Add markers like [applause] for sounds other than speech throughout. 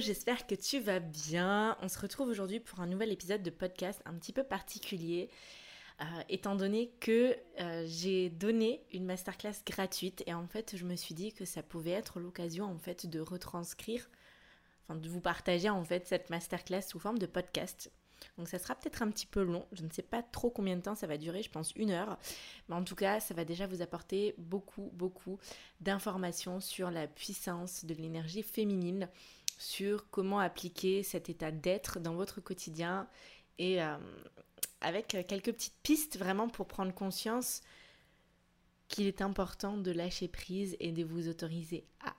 J'espère que tu vas bien. On se retrouve aujourd'hui pour un nouvel épisode de podcast un petit peu particulier, euh, étant donné que euh, j'ai donné une masterclass gratuite et en fait je me suis dit que ça pouvait être l'occasion en fait de retranscrire, enfin de vous partager en fait cette masterclass sous forme de podcast. Donc ça sera peut-être un petit peu long, je ne sais pas trop combien de temps ça va durer, je pense une heure. Mais en tout cas, ça va déjà vous apporter beaucoup, beaucoup d'informations sur la puissance de l'énergie féminine, sur comment appliquer cet état d'être dans votre quotidien et euh, avec quelques petites pistes vraiment pour prendre conscience qu'il est important de lâcher prise et de vous autoriser à.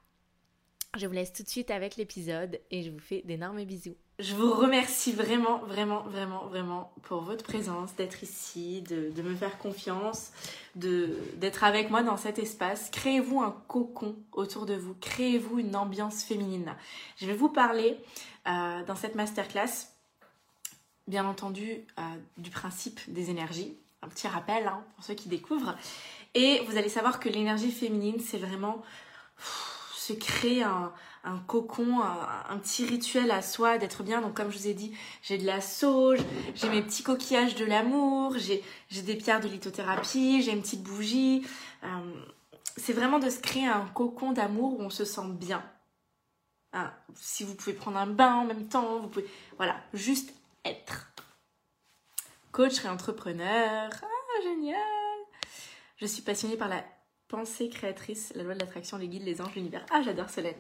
Je vous laisse tout de suite avec l'épisode et je vous fais d'énormes bisous. Je vous remercie vraiment, vraiment, vraiment, vraiment pour votre présence, d'être ici, de, me faire confiance, d'être avec moi dans cet espace. Créez-vous un cocon autour de vous, créez-vous une ambiance féminine. Je vais vous parler euh, dans cette masterclass, bien entendu, euh, du principe des énergies. Un petit rappel hein, pour ceux qui découvrent. Et vous allez savoir que l'énergie féminine, c'est vraiment se créer un, un cocon, un, petit rituel à soi, d'être bien. Donc comme je vous ai dit, j'ai de la sauge, j'ai mes petits coquillages de l'amour, j'ai des pierres de lithothérapie, j'ai une petite bougie. Euh, c'est vraiment de se créer un cocon d'amour où on se sent bien. Hein, si vous pouvez prendre un bain en même temps, vous pouvez... Voilà, juste être. Coach et entrepreneur. Ah, génial Je suis passionnée par la pensée créatrice, la loi de l'attraction, les guides, les anges, l'univers. Ah, j'adore Solène.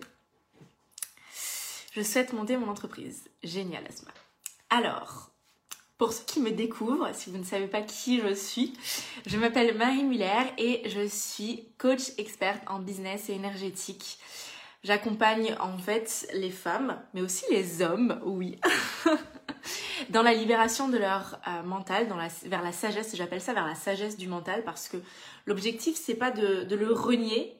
Je souhaite monter mon entreprise. Génial, Asma. Alors, pour ceux qui me découvrent, si vous ne savez pas qui je suis, je m'appelle Marie Muller et je suis coach experte en business et énergétique. J'accompagne en fait les femmes, mais aussi les hommes, oui, [laughs] [laughs] dans la libération de leur euh, mental, vers la sagesse. J'appelle ça vers la sagesse du mental parce que l'objectif c'est pas de, de le renier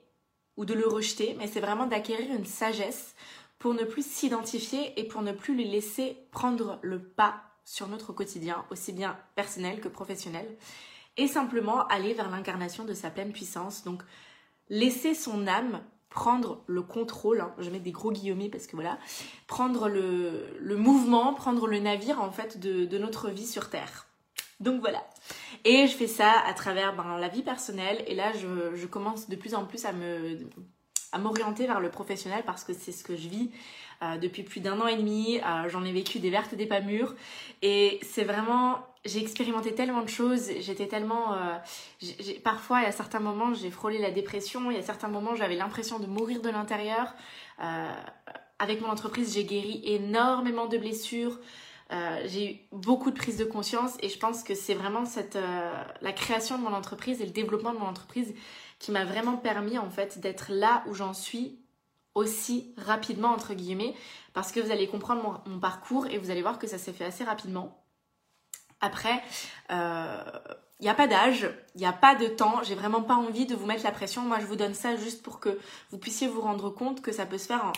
ou de le rejeter, mais c'est vraiment d'acquérir une sagesse pour ne plus s'identifier et pour ne plus les laisser prendre le pas sur notre quotidien, aussi bien personnel que professionnel, et simplement aller vers l'incarnation de sa pleine puissance. Donc, laisser son âme prendre le contrôle, hein, je mets des gros guillemets parce que voilà, prendre le, le mouvement, prendre le navire en fait de, de, notre vie sur Terre. Donc voilà. Et je fais ça à travers ben, la vie personnelle et là je, je commence de plus en plus à me à m'orienter vers le professionnel parce que c'est ce que je vis euh, depuis plus d'un an et demi. Euh, J'en ai vécu des vertes, des pas mûres. Et c'est vraiment... J'ai expérimenté tellement de choses. J'étais tellement... Euh, parfois, il y a certains moments, j'ai frôlé la dépression. Y a certains moments, j'avais l'impression de mourir de l'intérieur. Euh, avec mon entreprise, j'ai guéri énormément de blessures. Euh, j'ai eu beaucoup de prise de conscience et je pense que c'est vraiment cette, euh, la création de mon entreprise et le développement de mon entreprise qui m'a vraiment permis en fait d'être là où j'en suis aussi rapidement entre guillemets parce que vous allez comprendre mon, parcours et vous allez voir que ça s'est fait assez rapidement. Après, il euh, n'y a pas d'âge, il n'y a pas de temps, j'ai vraiment pas envie de vous mettre la pression. Moi, je vous donne ça juste pour que vous puissiez vous rendre compte que ça peut se faire en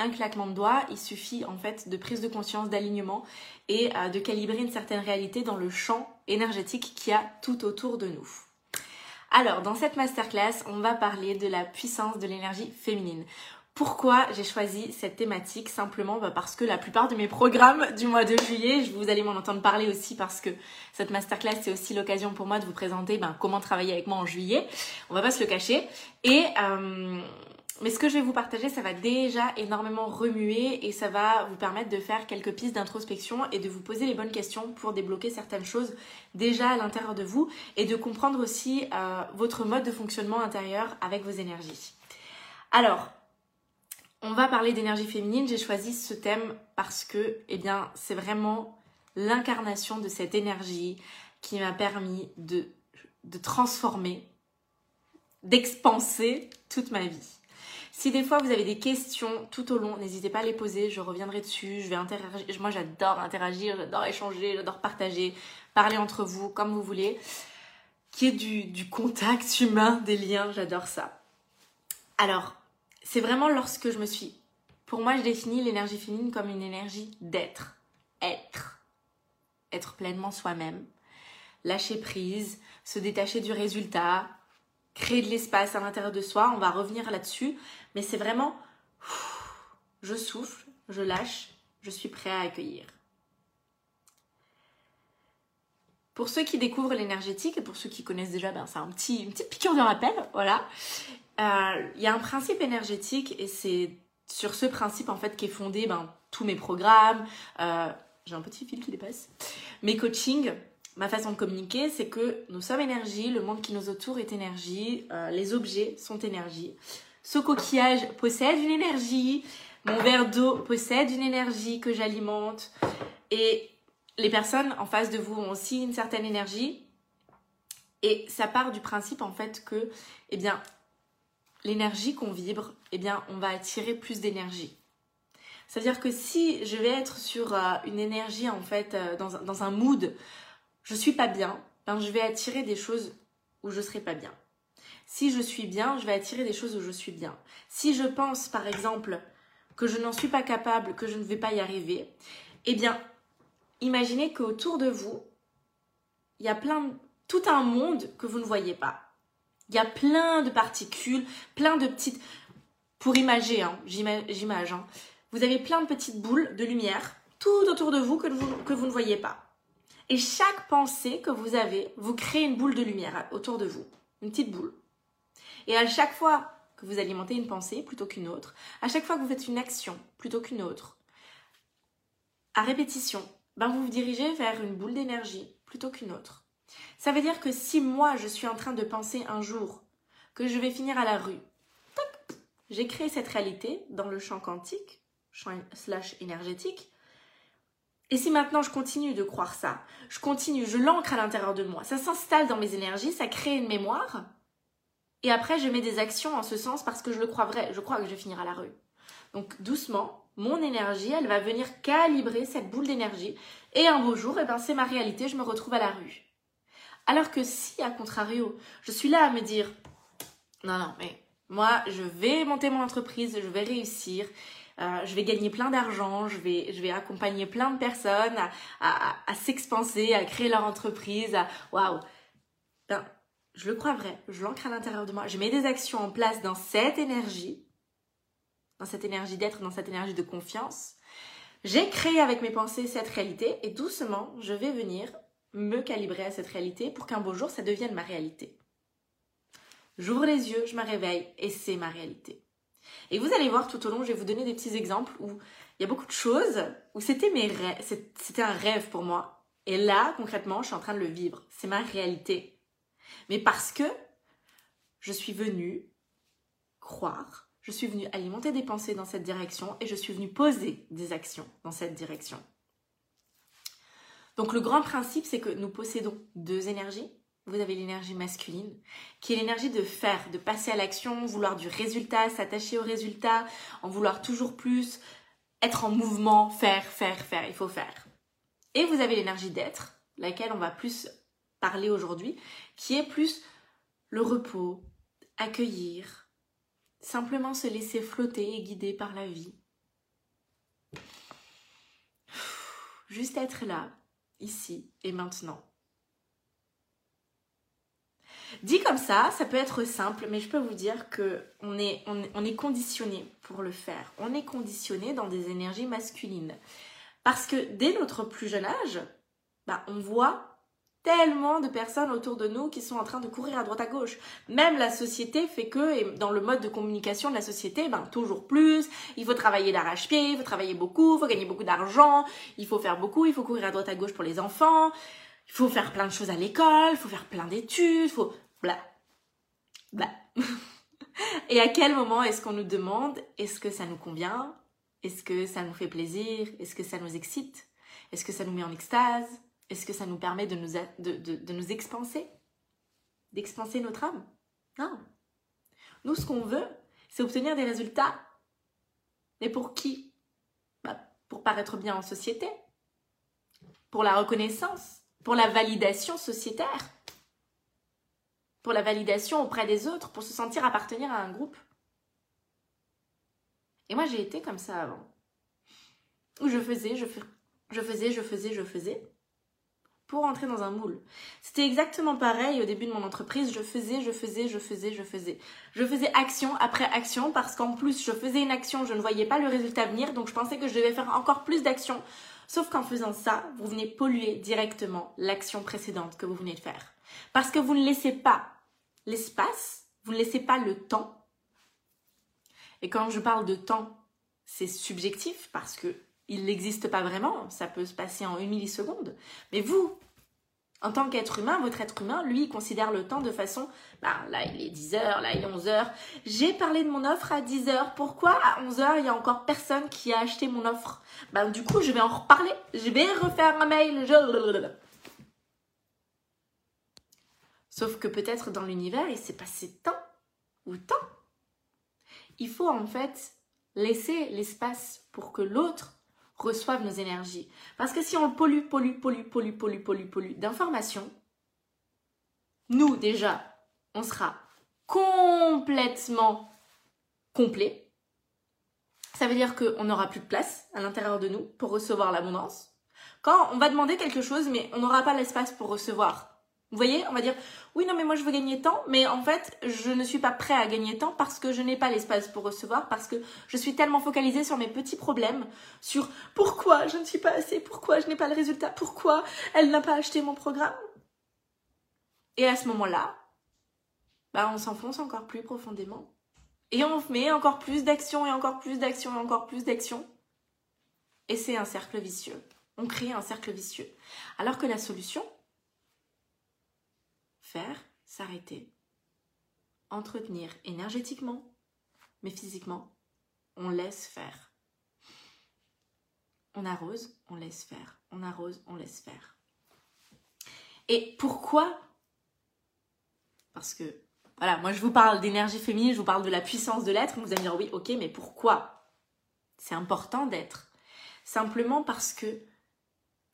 un claquement de doigts. Il suffit en fait de prise de conscience, d'alignement et euh, de calibrer une certaine réalité dans le champ énergétique qu'il y a tout autour de nous. Alors, dans cette masterclass, on va parler de la puissance de l'énergie féminine. Pourquoi j'ai choisi cette thématique Simplement bah, parce que la plupart de mes programmes du mois de juillet, vous allez m'en entendre parler aussi parce que cette masterclass c'est aussi l'occasion pour moi de vous présenter ben, comment travailler avec moi en juillet. On va pas se le cacher. Et euh, mais ce que je vais vous partager, ça va déjà énormément remuer et ça va vous permettre de faire quelques pistes d'introspection et de vous poser les bonnes questions pour débloquer certaines choses déjà à l'intérieur de vous et de comprendre aussi euh, votre mode de fonctionnement intérieur avec vos énergies. Alors, on va parler d'énergie féminine. J'ai choisi ce thème parce que, eh bien, c'est vraiment l'incarnation de cette énergie qui m'a permis de, transformer, d'expanser toute ma vie. Si des fois vous avez des questions tout au long, n'hésitez pas à les poser, je reviendrai dessus, je vais interagir. Moi j'adore interagir, j'adore échanger, j'adore partager, parler entre vous comme vous voulez. Qui est du, du contact humain, des liens, j'adore ça. Alors, c'est vraiment lorsque je me suis... Pour moi, je définis l'énergie féminine comme une énergie d'être. Être. Être pleinement soi-même. Lâcher prise, se détacher du résultat, créer de l'espace à l'intérieur de soi. On va revenir là-dessus. Mais c'est vraiment, je souffle, je lâche, je suis prêt à accueillir. Pour ceux qui découvrent l'énergétique et pour ceux qui connaissent déjà, ben, c'est un petit, une petite piqûre de rappel, voilà. Euh, il y a un principe énergétique et c'est sur ce principe en fait qu'est fondé ben, tous mes programmes. Euh, j'ai un petit fil qui dépasse. Mes coachings, ma façon de communiquer, c'est que nous sommes énergie, le monde qui nous entoure est énergie, euh, les objets sont énergie. Ce coquillage possède une énergie, mon verre d'eau possède une énergie que j'alimente et les personnes en face de vous ont aussi une certaine énergie. Et ça part du principe en fait que, eh bien, l'énergie qu'on vibre, eh bien, on va attirer plus d'énergie. C'est-à-dire que si je vais être sur euh, une énergie en fait, euh, dans, un mood je suis pas bien, ben je vais attirer des choses où je serai pas bien. Si je suis bien, je vais attirer des choses où je suis bien. Si je pense, par exemple, que je n'en suis pas capable, que je ne vais pas y arriver, eh bien, imaginez qu'autour de vous, il y a plein, tout un monde que vous ne voyez pas. Il y a plein de particules, plein de petites, pour imager, hein, j'image, hein. vous avez plein de petites boules de lumière tout autour de vous que vous ne voyez pas. Et chaque pensée que vous avez, vous crée une boule de lumière autour de vous, une petite boule. Et à chaque fois que vous alimentez une pensée plutôt qu'une autre, à chaque fois que vous faites une action plutôt qu'une autre, à répétition, ben vous vous dirigez vers une boule d'énergie plutôt qu'une autre. Ça veut dire que si moi je suis en train de penser un jour que je vais finir à la rue, j'ai créé cette réalité dans le champ quantique, champ slash énergétique, et si maintenant je continue de croire ça, je continue, je l'ancre à l'intérieur de moi, ça s'installe dans mes énergies, ça crée une mémoire, et après je mets des actions en ce sens parce que je le crois vrai, je crois que je vais finir à la rue. Donc doucement, mon énergie, elle va venir calibrer cette boule d'énergie, et un beau jour, eh ben, c'est ma réalité, je me retrouve à la rue. Alors que si, à contrario, je suis là à me dire, non, non, mais moi, je vais monter mon entreprise, je vais réussir, euh, je vais gagner plein d'argent, je vais, accompagner plein de personnes à, à, à, à créer leur entreprise, à waouh. Ben, je le crois vrai, je l'ancre à l'intérieur de moi, je mets des actions en place dans cette énergie, dans cette énergie d'être, dans cette énergie de confiance. J'ai créé avec mes pensées cette réalité et doucement, je vais venir me calibrer à cette réalité pour qu'un beau jour, ça devienne ma réalité. J'ouvre les yeux, je me réveille et c'est ma réalité. Et vous allez voir tout au long, je vais vous donner des petits exemples où il y a beaucoup de choses où c'était mes rêves, c'était un rêve pour moi. Et là, concrètement, je suis en train de le vivre. C'est ma réalité. Mais parce que je suis venue croire, je suis venue alimenter des pensées dans cette direction et je suis venue poser des actions dans cette direction. Donc le grand principe, c'est que nous possédons deux énergies, vous avez l'énergie masculine, qui est l'énergie de faire, de passer à l'action, vouloir du résultat, s'attacher au résultat, en vouloir toujours plus, être en mouvement, faire, faire, faire, il faut faire. Et vous avez l'énergie d'être, laquelle on va plus parler aujourd'hui, qui est plus le repos, accueillir, simplement se laisser flotter et guider par la vie. Juste être là, ici et maintenant. Dit comme ça, ça peut être simple, mais je peux vous dire que on est, on, est conditionné pour le faire. On est conditionné dans des énergies masculines. Parce que dès notre plus jeune âge, bah, on voit tellement de personnes autour de nous qui sont en train de courir à droite à gauche. Même la société fait que, et dans le mode de communication de la société, ben, toujours plus, il faut travailler d'arrache-pied, il faut travailler beaucoup, il faut gagner beaucoup d'argent, il faut faire beaucoup, il faut courir à droite à gauche pour les enfants, il faut faire plein de choses à l'école, il faut faire plein d'études, il faut bla bla. [laughs] Et à quel moment est-ce qu'on nous demande est-ce que ça nous convient? Est-ce que ça nous fait plaisir? Est-ce que ça nous excite? Est-ce que ça nous met en extase? Est-ce que ça nous permet de nous, de, expanser? D'expanser notre âme? Non. Nous, ce qu'on veut, c'est obtenir des résultats. Mais pour qui? Bah, Pour paraître bien en société, pour la reconnaissance, pour la validation sociétaire, pour la validation auprès des autres, pour se sentir appartenir à un groupe. Et moi, j'ai été comme ça avant. Où je faisais, je faisais, je faisais, je faisais pour entrer dans un moule. C'était exactement pareil au début de mon entreprise. Je faisais, je faisais, je faisais, je faisais. Je faisais action après action parce qu'en plus, je faisais une action, je ne voyais pas le résultat venir, donc je pensais que je devais faire encore plus d'actions. Sauf qu'en faisant ça, vous venez polluer directement l'action précédente que vous venez de faire. Parce que vous ne laissez pas l'espace, vous ne laissez pas le temps. Et quand je parle de temps, c'est subjectif parce que il n'existe pas vraiment, ça peut se passer en une milliseconde. Mais vous, en tant qu'être humain, votre être humain, lui, il considère le temps de façon, bah, là il est 10h, là il est 11h. J'ai parlé de mon offre à 10h. Pourquoi à 11h, il y a encore personne qui a acheté mon offre? Bah du coup, je vais en reparler. Je vais refaire un mail. Sauf que peut-être dans l'univers, il s'est passé temps ou temps. Il faut en fait laisser l'espace pour que l'autre reçoivent nos énergies. Parce que si on pollue, pollue, pollue, pollue, pollue, pollue, pollue d'informations, nous déjà, on sera complètement complet. Ça veut dire qu'on n'aura plus de place à l'intérieur de nous pour recevoir l'abondance. Quand on va demander quelque chose, mais on n'aura pas l'espace pour recevoir vous voyez, on va dire oui non mais moi je veux gagner tant, mais en fait je ne suis pas prêt à gagner tant parce que je n'ai pas l'espace pour recevoir, parce que je suis tellement focalisée sur mes petits problèmes, sur pourquoi je ne suis pas assez, pourquoi je n'ai pas le résultat, pourquoi elle n'a pas acheté mon programme. Et à ce moment-là, bah on s'enfonce encore plus profondément. Et on met encore plus d'action et encore plus d'action et encore plus d'action. Et c'est un cercle vicieux. On crée un cercle vicieux. Alors que la solution, faire, s'arrêter, entretenir énergétiquement, mais physiquement, on laisse faire. On arrose, on laisse faire. On arrose, on laisse faire. Et pourquoi? Parce que, voilà, moi je vous parle d'énergie féminine, je vous parle de la puissance de l'être. Vous allez me dire, oui, ok, mais pourquoi? C'est important d'être. Simplement parce que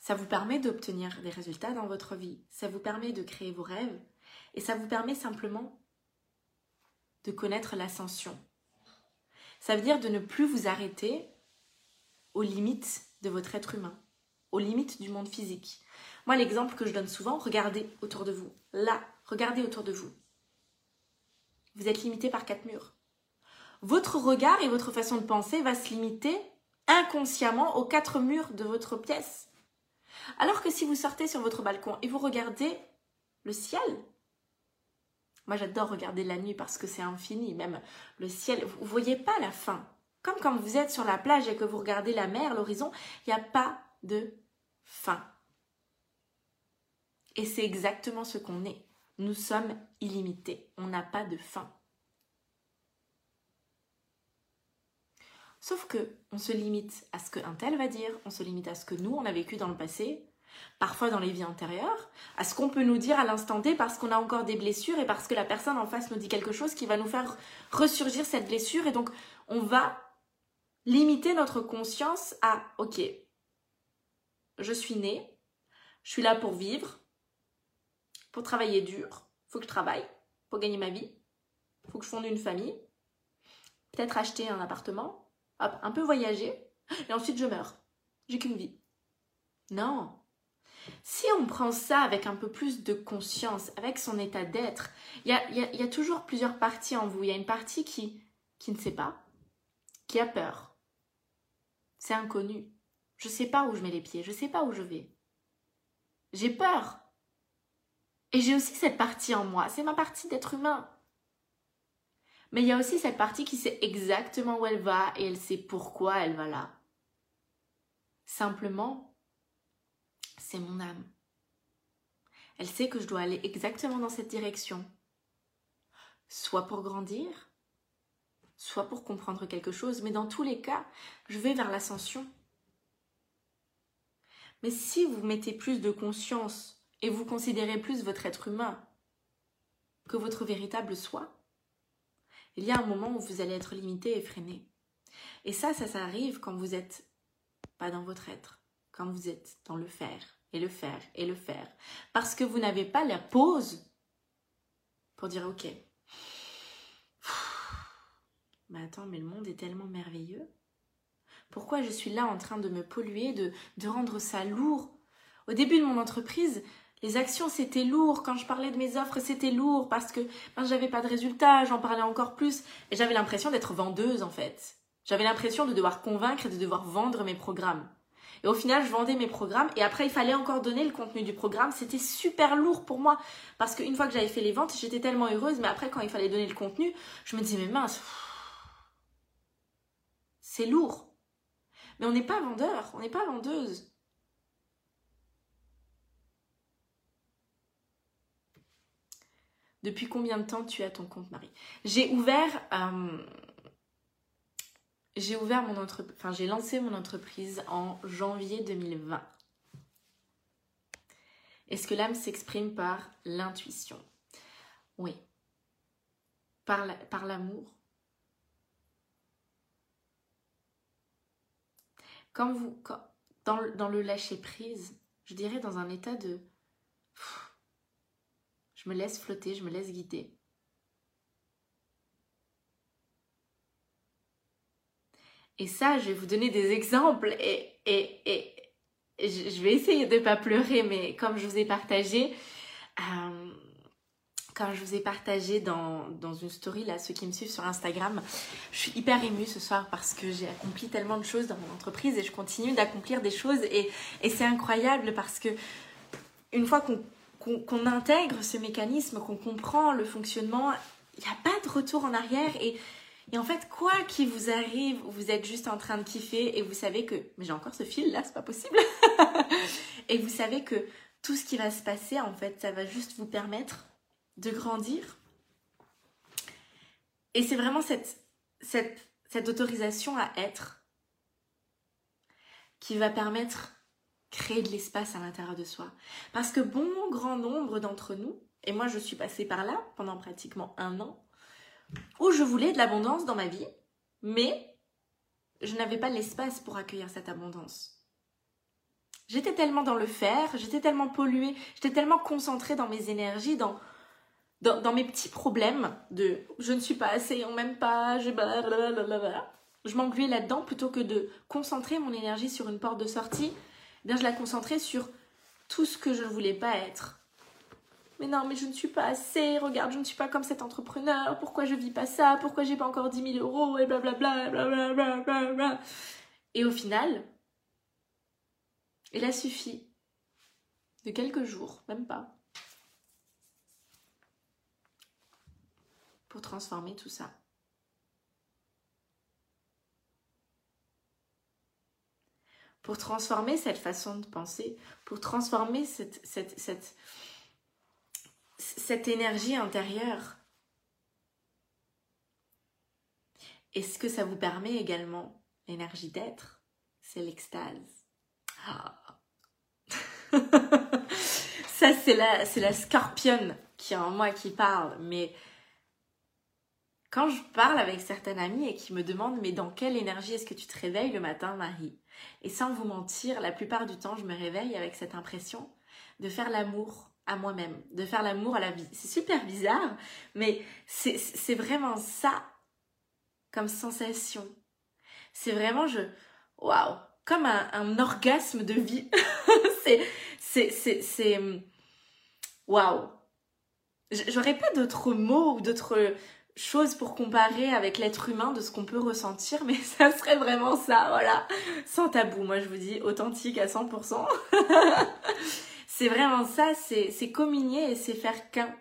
ça vous permet d'obtenir des résultats dans votre vie. Ça vous permet de créer vos rêves. Et ça vous permet simplement de connaître l'ascension. Ça veut dire de ne plus vous arrêter aux limites de votre être humain, aux limites du monde physique. Moi, l'exemple que je donne souvent, regardez autour de vous. Là, regardez autour de vous. Vous êtes limité par quatre murs. Votre regard et votre façon de penser va se limiter inconsciemment aux quatre murs de votre pièce. Alors que si vous sortez sur votre balcon et vous regardez le ciel, moi j'adore regarder la nuit parce que c'est infini, même le ciel, vous voyez pas la fin. Comme quand vous êtes sur la plage et que vous regardez la mer, l'horizon, il n'y a pas de fin. Et c'est exactement ce qu'on est. Nous sommes illimités. On n'a pas de fin. Sauf que on se limite à ce qu'un tel va dire, on se limite à ce que nous on a vécu dans le passé, parfois dans les vies antérieures, à ce qu'on peut nous dire à l'instant T parce qu'on a encore des blessures et parce que la personne en face nous dit quelque chose qui va nous faire ressurgir cette blessure et donc on va limiter notre conscience à ok, je suis née, je suis là pour vivre, pour travailler dur, faut que je travaille, pour gagner ma vie, faut que je fonde une famille, peut-être acheter un appartement, un peu voyager, et ensuite je meurs. J'ai qu'une vie. Non. Si on prend ça avec un peu plus de conscience, avec son état d'être, il y a, toujours plusieurs parties en vous. Il y a une partie qui, qui ne sait pas, qui a peur. C'est inconnu. Je ne sais pas où je mets les pieds, je ne sais pas où je vais. J'ai peur. Et j'ai aussi cette partie en moi, c'est ma partie d'être humain. Mais il y a aussi cette partie qui sait exactement où elle va et elle sait pourquoi elle va là. Simplement, c'est mon âme. Elle sait que je dois aller exactement dans cette direction. Soit pour grandir, soit pour comprendre quelque chose, mais dans tous les cas, je vais vers l'ascension. Mais si vous mettez plus de conscience et vous considérez plus votre être humain que votre véritable soi, il y a un moment où vous allez être limité et freiné. Et ça, ça, ça arrive quand vous êtes pas dans votre être, quand vous êtes dans le faire et le faire et le faire. Parce que vous n'avez pas la pause pour dire ok. Mais attends, mais le monde est tellement merveilleux. Pourquoi je suis là en train de me polluer, de, de rendre ça lourd? Au début de mon entreprise, les actions c'était lourd. Quand je parlais de mes offres, c'était lourd parce que ben, j'avais pas de résultats, j'en parlais encore plus. Et j'avais l'impression d'être vendeuse en fait. J'avais l'impression de devoir convaincre et de devoir vendre mes programmes. Et au final, je vendais mes programmes et après, il fallait encore donner le contenu du programme. C'était super lourd pour moi parce qu'une fois que j'avais fait les ventes, j'étais tellement heureuse. Mais après, quand il fallait donner le contenu, je me disais, mais mince, c'est lourd. Mais on n'est pas vendeur, on n'est pas vendeuse. Depuis combien de temps tu as ton compte Marie? J'ai ouvert, euh, j'ai ouvert mon entreprise, enfin j'ai lancé mon entreprise en janvier 2020. Est-ce que l'âme s'exprime par l'intuition Oui. Par l'amour Quand vous, dans, dans le lâcher prise, je dirais dans un état de je me laisse flotter, je me laisse guider. Et ça, je vais vous donner des exemples et, je vais essayer de ne pas pleurer, mais comme je vous ai partagé, euh, comme je vous ai partagé dans, une story, là, ceux qui me suivent sur Instagram, je suis hyper émue ce soir parce que j'ai accompli tellement de choses dans mon entreprise et je continue d'accomplir des choses et c'est incroyable parce que une fois qu'on qu'on intègre ce mécanisme, qu'on comprend le fonctionnement, il n'y a pas de retour en arrière et, et en fait, quoi qu'il vous arrive, vous êtes juste en train de kiffer et vous savez que, mais j'ai encore ce fil là, c'est pas possible. [laughs] et vous savez que tout ce qui va se passer, en fait, ça va juste vous permettre de grandir. Et c'est vraiment cette, cette, cette autorisation à être qui va permettre créer de l'espace à l'intérieur de soi. Parce que bon grand nombre d'entre nous, et moi je suis passée par là pendant pratiquement un an, où je voulais de l'abondance dans ma vie, mais je n'avais pas l'espace pour accueillir cette abondance. J'étais tellement dans le faire, j'étais tellement polluée, j'étais tellement concentrée dans mes énergies, dans, dans, mes petits problèmes de je ne suis pas assez, on m'aime pas, je Je m'engluais là-dedans plutôt que de concentrer mon énergie sur une porte de sortie bien je la concentrais sur tout ce que je ne voulais pas être. Mais non, mais je ne suis pas assez, regarde, je ne suis pas comme cet entrepreneur, pourquoi je vis pas ça, pourquoi j'ai pas encore 10 000 euros, et blablabla, Et au final, il a suffi de quelques jours, même pas, pour transformer tout ça. Pour transformer cette façon de penser, pour transformer cette, énergie intérieure. Et ce que ça vous permet également, l'énergie d'être, c'est l'extase. Ah. [laughs] ça, c'est la, c'est la scorpionne qui est en moi qui parle, mais quand je parle avec certaines amies et qui me demandent mais dans quelle énergie est-ce que tu te réveilles le matin, Marie? Et sans vous mentir, la plupart du temps, je me réveille avec cette impression de faire l'amour à moi-même, de faire l'amour à la vie. C'est super bizarre, mais c'est vraiment ça comme sensation. C'est vraiment je waouh, comme un, orgasme de vie. [laughs] c'est c'est c'est c'est waouh. J'aurais pas d'autres mots ou d'autres chose pour comparer avec l'être humain de ce qu'on peut ressentir, mais [laughs] ça serait vraiment ça, voilà. Sans tabou, moi je vous dis authentique à 100%. [laughs] c'est vraiment ça, c'est communier et c'est faire qu'un.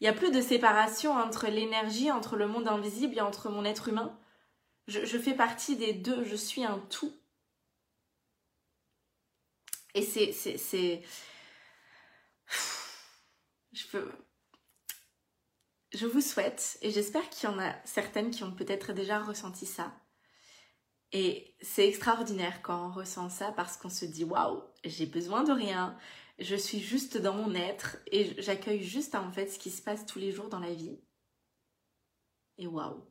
Il n'y a plus de séparation entre l'énergie, entre le monde invisible et entre mon être humain. Je, je fais partie des deux, je suis un tout. Et c'est... c'est [sighs] je peux je vous souhaite, et j'espère qu'il y en a certaines qui ont peut-être déjà ressenti ça. Et c'est extraordinaire quand on ressent ça parce qu'on se dit waouh, j'ai besoin de rien, je suis juste dans mon être et j'accueille juste en fait ce qui se passe tous les jours dans la vie. Et waouh.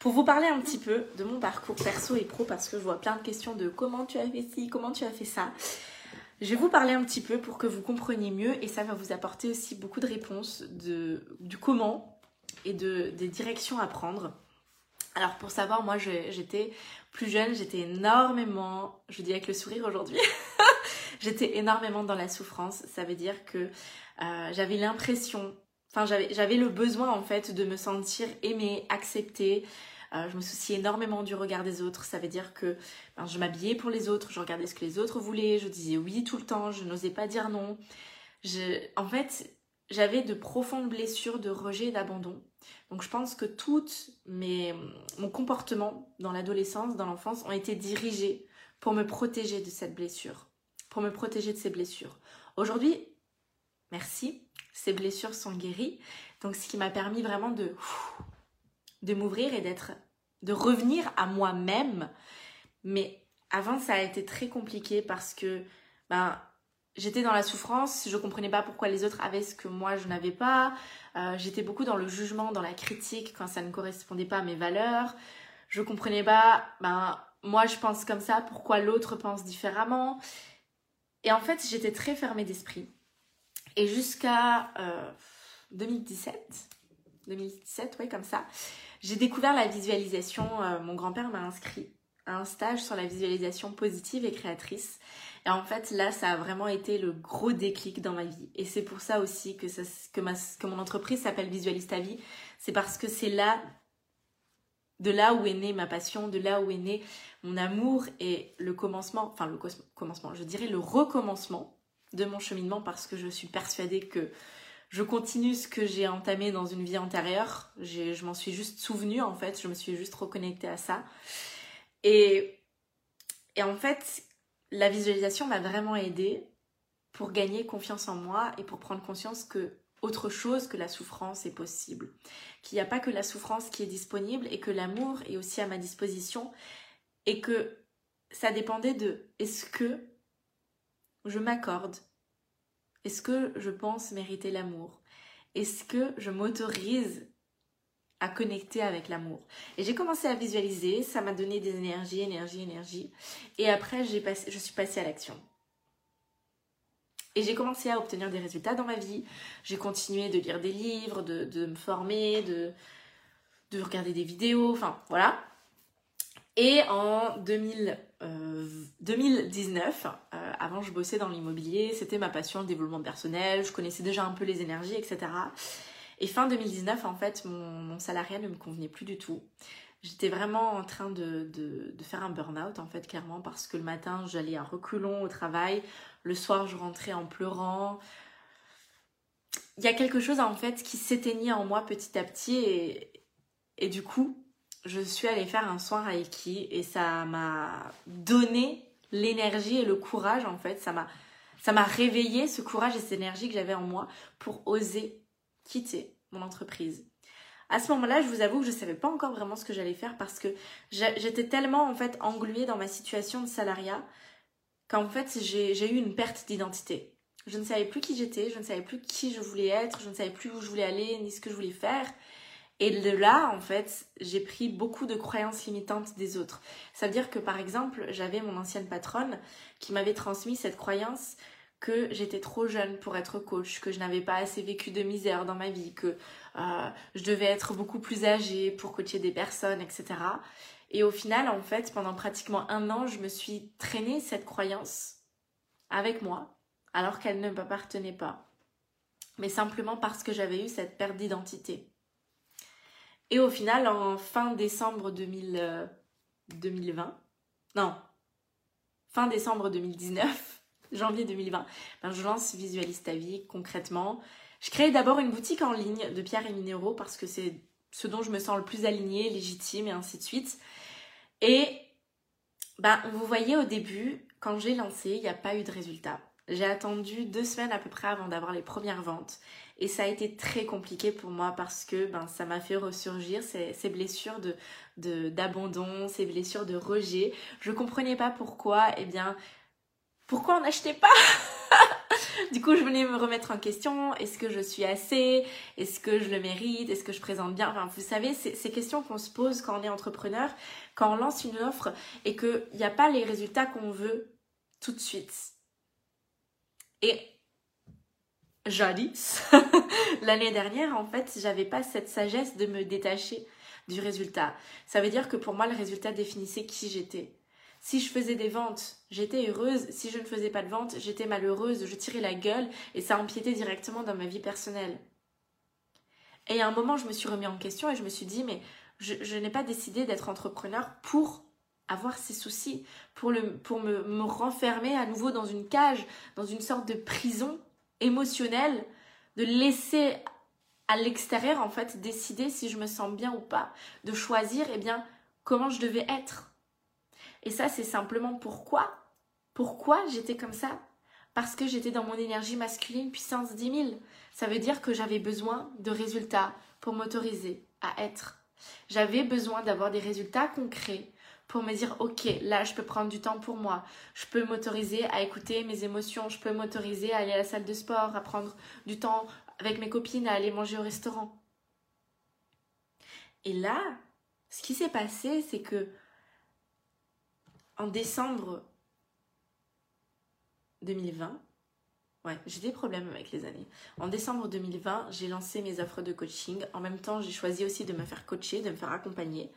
Pour vous parler un petit peu de mon parcours perso et pro, parce que je vois plein de questions de comment tu as fait ci, comment tu as fait ça, je vais vous parler un petit peu pour que vous compreniez mieux et ça va vous apporter aussi beaucoup de réponses du comment et de, des directions à prendre. Alors pour savoir, moi j'étais plus jeune, j'étais énormément, je dis avec le sourire aujourd'hui, [laughs] j'étais énormément dans la souffrance. Ça veut dire que euh, j'avais l'impression, enfin j'avais le besoin en fait de me sentir aimée, acceptée, je me souciais énormément du regard des autres. Ça veut dire que ben, je m'habillais pour les autres, je regardais ce que les autres voulaient, je disais oui tout le temps, je n'osais pas dire non. En fait, j'avais de profondes blessures de rejet et d'abandon. Donc je pense que tout mes, mon comportement dans l'adolescence, dans l'enfance, ont été dirigés pour me protéger de cette blessure, pour me protéger de ces blessures. Aujourd'hui, merci, ces blessures sont guéries. Donc ce qui m'a permis vraiment de de m'ouvrir et d'être, de revenir à moi-même. Mais avant, ça a été très compliqué parce que ben, j'étais dans la souffrance, je comprenais pas pourquoi les autres avaient ce que moi je n'avais pas. Euh, j'étais beaucoup dans le jugement, dans la critique quand ça ne correspondait pas à mes valeurs. Je comprenais pas, ben, moi je pense comme ça, pourquoi l'autre pense différemment. Et en fait, j'étais très fermée d'esprit. Et jusqu'à 2017, euh, 2017, oui, comme ça, j'ai découvert la visualisation. Euh, mon grand-père m'a inscrit à un stage sur la visualisation positive et créatrice. Et en fait, là, ça a vraiment été le gros déclic dans ma vie. Et c'est pour ça aussi que, que mon entreprise s'appelle Visualise ta vie. C'est parce que c'est là, de là où est née ma passion, de là où est né mon amour et le commencement, enfin le commencement, je dirais le recommencement de mon cheminement parce que je suis persuadée que je continue ce que j'ai entamé dans une vie antérieure. Je m'en suis juste souvenue en fait, je me suis juste reconnectée à ça. Et, en fait, la visualisation m'a vraiment aidée pour gagner confiance en moi et pour prendre conscience que autre chose que la souffrance est possible. Qu'il n'y a pas que la souffrance qui est disponible et que l'amour est aussi à ma disposition et que ça dépendait de est-ce que je m'accorde est-ce que je pense mériter l'amour? Est-ce que je m'autorise à connecter avec l'amour? Et j'ai commencé à visualiser, ça m'a donné des énergies, énergie, énergie. Et après, je suis passée à l'action. Et j'ai commencé à obtenir des résultats dans ma vie. J'ai continué de lire des livres, de, me former, de, de regarder des vidéos, enfin voilà. Et en 2000, 2019, euh, euh, avant je bossais dans l'immobilier, c'était ma passion, le développement personnel, je connaissais déjà un peu les énergies, etc. Et fin 2019, en fait, mon, salariat ne me convenait plus du tout. J'étais vraiment en train de, faire un burn-out, en fait, clairement, parce que le matin, j'allais à reculons au travail, le soir, je rentrais en pleurant. Il y a quelque chose, en fait, qui s'éteignait en moi petit à petit, et, et du coup, je suis allée faire un soin Reiki et ça m'a donné l'énergie et le courage en fait. Ça m'a, ça m'a réveillé ce courage et cette énergie que j'avais en moi pour oser quitter mon entreprise. À ce moment-là, je vous avoue que je ne savais pas encore vraiment ce que j'allais faire parce que j'étais tellement en fait engluée dans ma situation de salariat qu'en fait j'ai eu une perte d'identité. Je ne savais plus qui j'étais, je ne savais plus qui je voulais être, je ne savais plus où je voulais aller ni ce que je voulais faire. Et de là, en fait, j'ai pris beaucoup de croyances limitantes des autres. Ça veut dire que, par exemple, j'avais mon ancienne patronne qui m'avait transmis cette croyance que j'étais trop jeune pour être coach, que je n'avais pas assez vécu de misère dans ma vie, que euh, je devais être beaucoup plus âgée pour coacher des personnes, etc. Et au final, en fait, pendant pratiquement un an, je me suis traînée cette croyance avec moi, alors qu'elle ne m'appartenait pas. Mais simplement parce que j'avais eu cette perte d'identité. Et au final, en fin décembre 2000, 2020, euh, non, fin décembre 2019, [laughs] janvier 2020, ben je lance Visualise ta vie concrètement. Je crée d'abord une boutique en ligne de pierres et minéraux parce que c'est ce dont je me sens le plus alignée, légitime et ainsi de suite. Et ben, vous voyez au début, quand j'ai lancé, il n'y a pas eu de résultat. J'ai attendu deux semaines à peu près avant d'avoir les premières ventes. Et ça a été très compliqué pour moi parce que ben, ça m'a fait ressurgir ces, blessures de, d'abandon, ces blessures de rejet. Je comprenais pas pourquoi, eh bien, pourquoi on n'achetait pas? [laughs] Du coup, je venais me remettre en question. Est-ce que je suis assez? Est-ce que je le mérite? Est-ce que je présente bien? Enfin, vous savez, ces questions qu'on se pose quand on est entrepreneur, quand on lance une offre et qu'il n'y a pas les résultats qu'on veut tout de suite. Et jadis, [laughs] l'année dernière, en fait, j'avais pas cette sagesse de me détacher du résultat. Ça veut dire que pour moi, le résultat définissait qui j'étais. Si je faisais des ventes, j'étais heureuse. Si je ne faisais pas de ventes, j'étais malheureuse. Je tirais la gueule et ça empiétait directement dans ma vie personnelle. Et à un moment, je me suis remis en question et je me suis dit, mais je, n'ai pas décidé d'être entrepreneur pour avoir ces soucis, pour, le, pour me, me renfermer à nouveau dans une cage, dans une sorte de prison émotionnelle, de laisser à l'extérieur en fait décider si je me sens bien ou pas, de choisir eh bien comment je devais être. Et ça c'est simplement pourquoi Pourquoi j'étais comme ça? Parce que j'étais dans mon énergie masculine puissance 10 000. Ça veut dire que j'avais besoin de résultats pour m'autoriser à être. J'avais besoin d'avoir des résultats concrets pour me dire ok là je peux prendre du temps pour moi. Je peux m'autoriser à écouter mes émotions. Je peux m'autoriser à aller à la salle de sport à prendre du temps avec mes copines à aller manger au restaurant. Et là ce qui s'est passé c'est que en décembre 2020 ouais j'ai des problèmes avec les années. En décembre 2020 j'ai lancé mes offres de coaching. En même temps j'ai choisi aussi de me faire coacher de me faire accompagner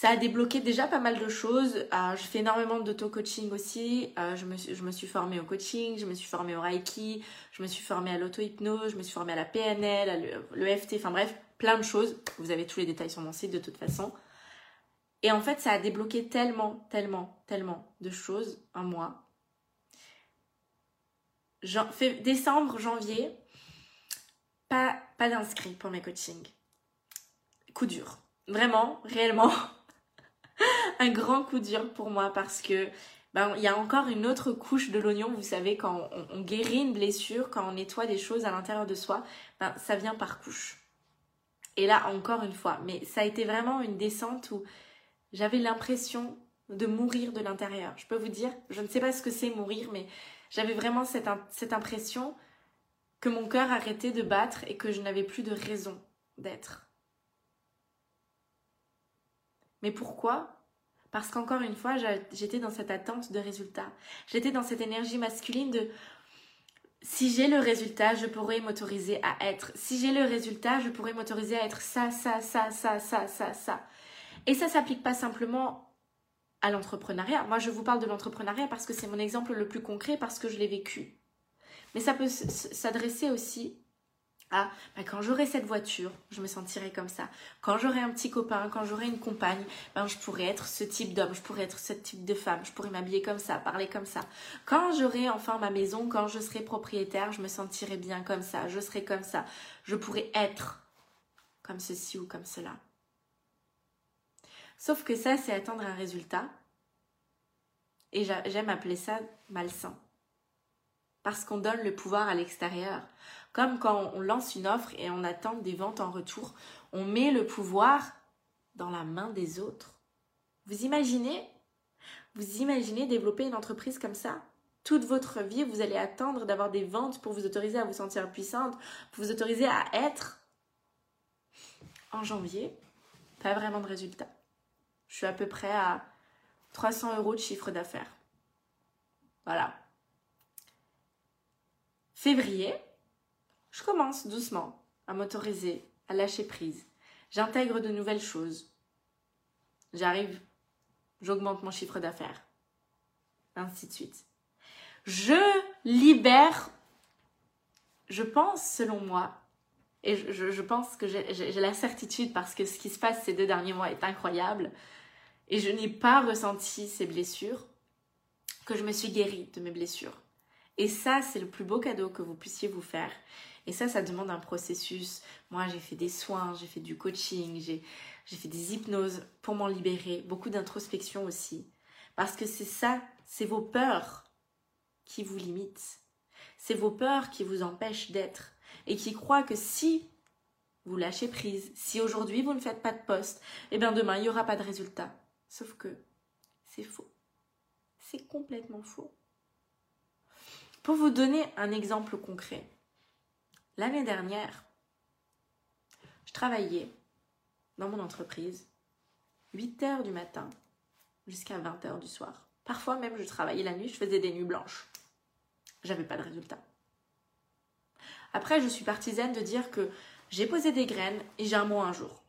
ça a débloqué déjà pas mal de choses. Euh, je fais énormément d'auto-coaching aussi. Euh, je, me suis, formée au coaching, je me suis formée au Reiki, je me suis formée à l'auto-hypnose, je me suis formée à la PNL, à l'EFT, enfin bref, plein de choses. Vous avez tous les détails sur mon site de toute façon. Et en fait, ça a débloqué tellement, tellement, tellement de choses en moi. décembre, janvier, pas, pas d'inscrits pour mes coachings. Coup dur. Vraiment, réellement, [laughs] un grand coup dur pour moi parce que ben, il y a encore une autre couche de l'oignon, vous savez, quand on, guérit une blessure, quand on nettoie des choses à l'intérieur de soi, ben, ça vient par couche. Et là, encore une fois, mais ça a été vraiment une descente où j'avais l'impression de mourir de l'intérieur. Je peux vous dire, je ne sais pas ce que c'est mourir, mais j'avais vraiment cette, cette impression que mon cœur arrêtait de battre et que je n'avais plus de raison d'être. Mais pourquoi? Parce qu'encore une fois, j'étais dans cette attente de résultat. J'étais dans cette énergie masculine de si j'ai le résultat, je pourrais m'autoriser à être. Si j'ai le résultat, je pourrais m'autoriser à être ça, ça, ça, ça, ça, ça, ça. Et ça s'applique pas simplement à l'entrepreneuriat. Moi, je vous parle de l'entrepreneuriat parce que c'est mon exemple le plus concret, parce que je l'ai vécu. Mais ça peut s'adresser aussi ah, bah, quand j'aurai cette voiture, je me sentirai comme ça. Quand j'aurai un petit copain, quand j'aurai une compagne, ben, je pourrais être ce type d'homme, je pourrais être ce type de femme, je pourrais m'habiller comme ça, parler comme ça. Quand j'aurai enfin ma maison, quand je serai propriétaire, je me sentirai bien comme ça, je serai comme ça. Je pourrais être comme ceci ou comme cela. Sauf que ça, c'est attendre un résultat. Et j'aime appeler ça malsain. Parce qu'on donne le pouvoir à l'extérieur. Comme quand on lance une offre et on attend des ventes en retour, on met le pouvoir dans la main des autres. Vous imaginez? Vous imaginez développer une entreprise comme ça? Toute votre vie, vous allez attendre d'avoir des ventes pour vous autoriser à vous sentir puissante, pour vous autoriser à être. En janvier, pas vraiment de résultat. Je suis à peu près à 300 euros de chiffre d'affaires. Voilà. Février, je commence doucement à m'autoriser, à lâcher prise. J'intègre de nouvelles choses. J'arrive, j'augmente mon chiffre d'affaires. Ainsi de suite. Je libère, je pense selon moi, et je, pense que j'ai la certitude parce que ce qui se passe ces deux derniers mois est incroyable, et je n'ai pas ressenti ces blessures, que je me suis guérie de mes blessures. Et ça, c'est le plus beau cadeau que vous puissiez vous faire. Et ça, ça demande un processus. Moi, j'ai fait des soins, j'ai fait du coaching, j'ai fait des hypnoses pour m'en libérer, beaucoup d'introspection aussi. Parce que c'est ça, c'est vos peurs qui vous limitent. C'est vos peurs qui vous empêchent d'être et qui croient que si vous lâchez prise, si aujourd'hui vous ne faites pas de poste, eh bien demain il n'y aura pas de résultat. Sauf que c'est faux. C'est complètement faux. Pour vous donner un exemple concret, l'année dernière, je travaillais dans mon entreprise 8 heures du matin jusqu'à 20 heures du soir. Parfois même, je travaillais la nuit, je faisais des nuits blanches. J'avais pas de résultat. Après, je suis partisane de dire que j'ai posé des graines et j'ai un mois un jour.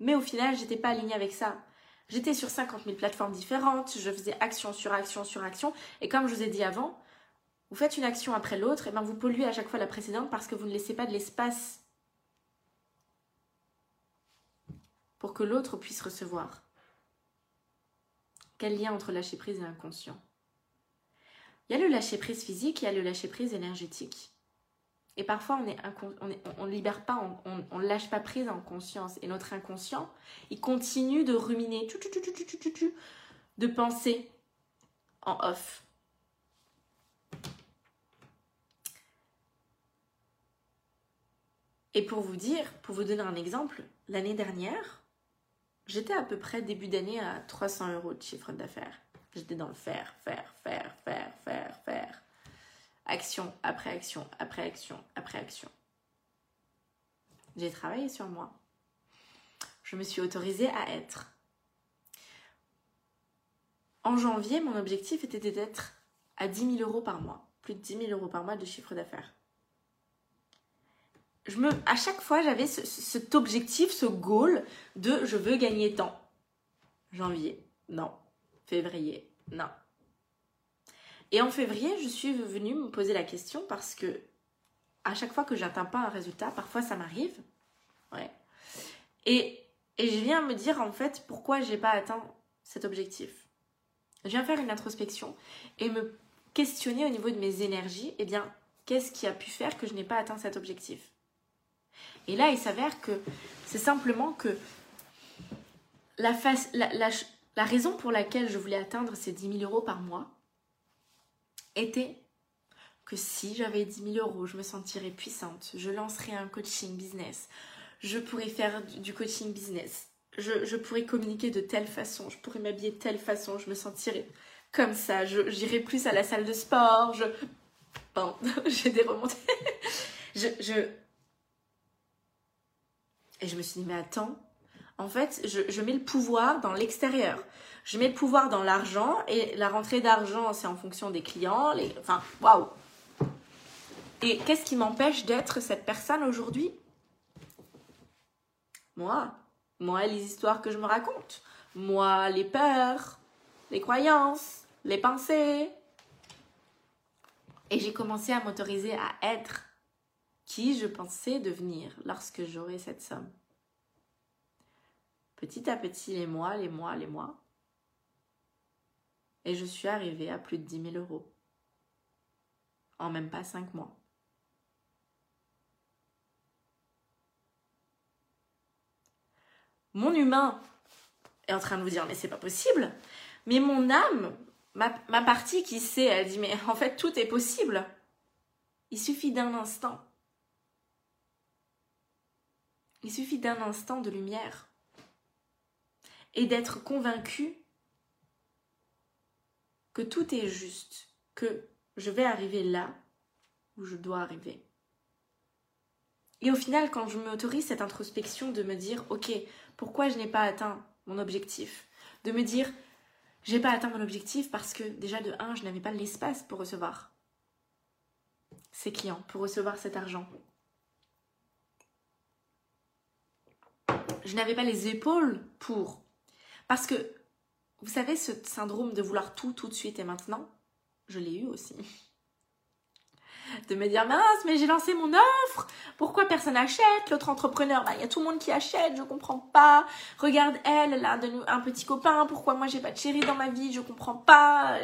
Mais au final, j'étais pas alignée avec ça. J'étais sur 50 000 plateformes différentes, je faisais action sur action sur action, et comme je vous ai dit avant, vous faites une action après l'autre, et ben vous polluez à chaque fois la précédente parce que vous ne laissez pas de l'espace pour que l'autre puisse recevoir. Quel lien entre lâcher prise et inconscient? Il y a le lâcher prise physique, il y a le lâcher prise énergétique. Et parfois, on ne libère pas, on ne lâche pas prise en conscience. Et notre inconscient, il continue de ruminer, de penser en off. Et pour vous dire, pour vous donner un exemple, l'année dernière, J'étais à peu près début d'année à 300 euros de chiffre d'affaires. J'étais dans le faire, faire, faire, faire, faire, faire. Action après action, après action, après action. J'ai travaillé sur moi. Je me suis autorisée à être. En janvier, mon objectif était d'être à 10 000 euros par mois. Plus de 10 000 euros par mois de chiffre d'affaires à chaque fois, j'avais cet objectif, ce goal de je veux gagner tant. Janvier, non. Février, non. Et en février, je suis venue me poser la question parce que à chaque fois que j'atteins pas un résultat, parfois ça m'arrive. Ouais. Et, et je viens me dire en fait pourquoi j'ai pas atteint cet objectif. Je viens faire une introspection et me questionner au niveau de mes énergies. Eh bien, qu'est-ce qui a pu faire que je n'ai pas atteint cet objectif? Et là, il s'avère que c'est simplement que la, la, raison pour laquelle je voulais atteindre ces 10 000 euros par mois était que si j'avais 10 000 euros, je me sentirais puissante, je lancerais un coaching business, je pourrais faire du coaching business, je, pourrais communiquer de telle façon, je pourrais m'habiller de telle façon, je me sentirais comme ça, j'irais plus à la salle de sport, je... Bon, [laughs] j'ai des remontées. [laughs] je, je, et je me suis dit, mais attends, en fait, je, mets le pouvoir dans l'extérieur. Je mets le pouvoir dans l'argent et la rentrée d'argent, c'est en fonction des clients. Les... Enfin, waouh! Et qu'est-ce qui m'empêche d'être cette personne aujourd'hui? Moi. Moi, les histoires que je me raconte. Moi, les peurs, les croyances, les pensées. Et j'ai commencé à m'autoriser à être qui je pensais devenir lorsque j'aurais cette somme. Petit à petit, les mois, les mois, les mois. Et je suis arrivée à plus de 10 000 euros. En même pas 5 mois. Mon humain est en train de vous dire mais c'est pas possible. Mais mon âme, ma, ma partie qui sait, elle dit mais en fait tout est possible. Il suffit d'un instant il suffit d'un instant de lumière et d'être convaincu que tout est juste, que je vais arriver là où je dois arriver. Et au final, quand je m'autorise cette introspection de me dire, ok, pourquoi je n'ai pas atteint mon objectif? De me dire, j'ai pas atteint mon objectif parce que déjà de 1, je n'avais pas l'espace pour recevoir ces clients, pour recevoir cet argent. Je n'avais pas les épaules pour. Parce que, vous savez, ce syndrome de vouloir tout tout de suite et maintenant, je l'ai eu aussi. [laughs] De me dire, mince, mais j'ai lancé mon offre, pourquoi personne n'achète? L'autre entrepreneur, bah, il y a tout le monde qui achète, je comprends pas. Regarde elle, elle a un petit copain, pourquoi moi j'ai pas de chéri dans ma vie, je comprends pas.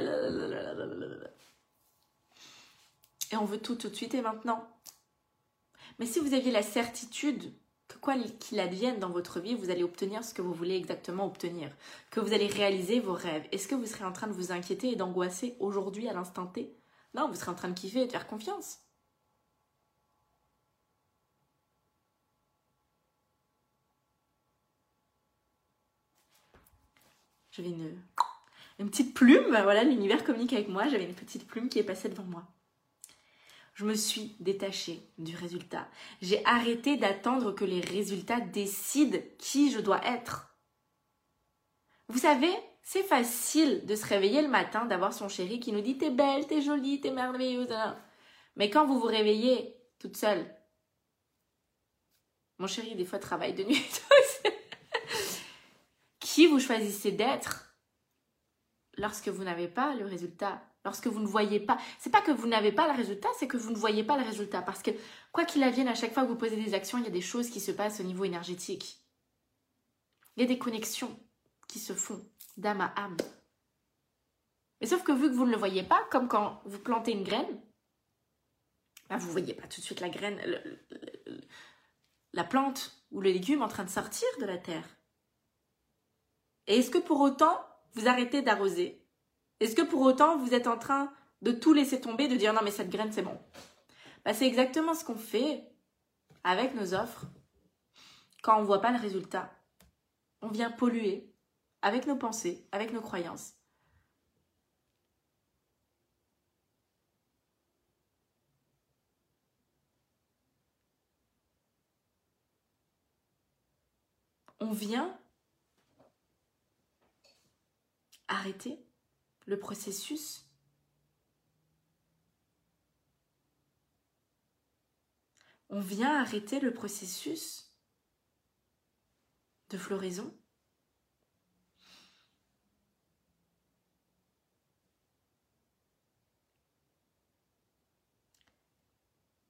Et on veut tout tout de suite et maintenant. Mais si vous aviez la certitude quoi qu'il advienne dans votre vie, vous allez obtenir ce que vous voulez exactement obtenir, que vous allez réaliser vos rêves. Est-ce que vous serez en train de vous inquiéter et d'angoisser aujourd'hui à l'instant T? Non, vous serez en train de kiffer et de faire confiance. J'avais une, une petite plume, voilà, l'univers communique avec moi, j'avais une petite plume qui est passée devant moi. Je me suis détachée du résultat. J'ai arrêté d'attendre que les résultats décident qui je dois être. Vous savez, c'est facile de se réveiller le matin, d'avoir son chéri qui nous dit t'es belle, t'es jolie, t'es merveilleuse. Mais quand vous vous réveillez toute seule, mon chéri des fois travaille de nuit. [laughs] qui vous choisissez d'être lorsque vous n'avez pas le résultat lorsque vous ne voyez pas. C'est pas que vous n'avez pas le résultat, c'est que vous ne voyez pas le résultat. Parce que quoi qu'il advienne, à chaque fois que vous posez des actions, il y a des choses qui se passent au niveau énergétique. Il y a des connexions qui se font d'âme à âme. Mais sauf que vu que vous ne le voyez pas, comme quand vous plantez une graine, bah vous ne voyez pas tout de suite la graine, la plante ou le légume en train de sortir de la terre. Et est-ce que pour autant vous arrêtez d'arroser? Est-ce que pour autant vous êtes en train de tout laisser tomber, de dire non mais cette graine c'est bon? Bah, C'est exactement ce qu'on fait avec nos offres quand on ne voit pas le résultat. On vient polluer avec nos pensées, avec nos croyances. On vient arrêter le processus. On vient arrêter le processus de floraison.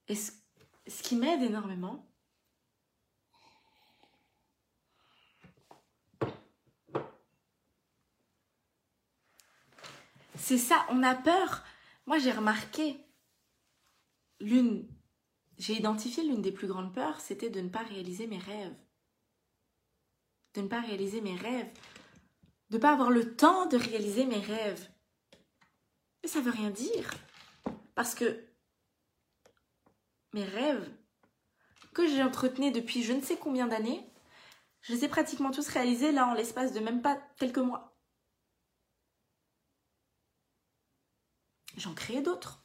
Et ce, ce qui m'aide énormément, C'est ça, on a peur. Moi, j'ai remarqué l'une, j'ai identifié l'une des plus grandes peurs, c'était de ne pas réaliser mes rêves. De ne pas réaliser mes rêves. De ne pas avoir le temps de réaliser mes rêves. Mais ça veut rien dire. Parce que mes rêves, que j'ai entretenus depuis je ne sais combien d'années, je les ai pratiquement tous réalisés là en l'espace de même pas quelques mois. J'en crée d'autres.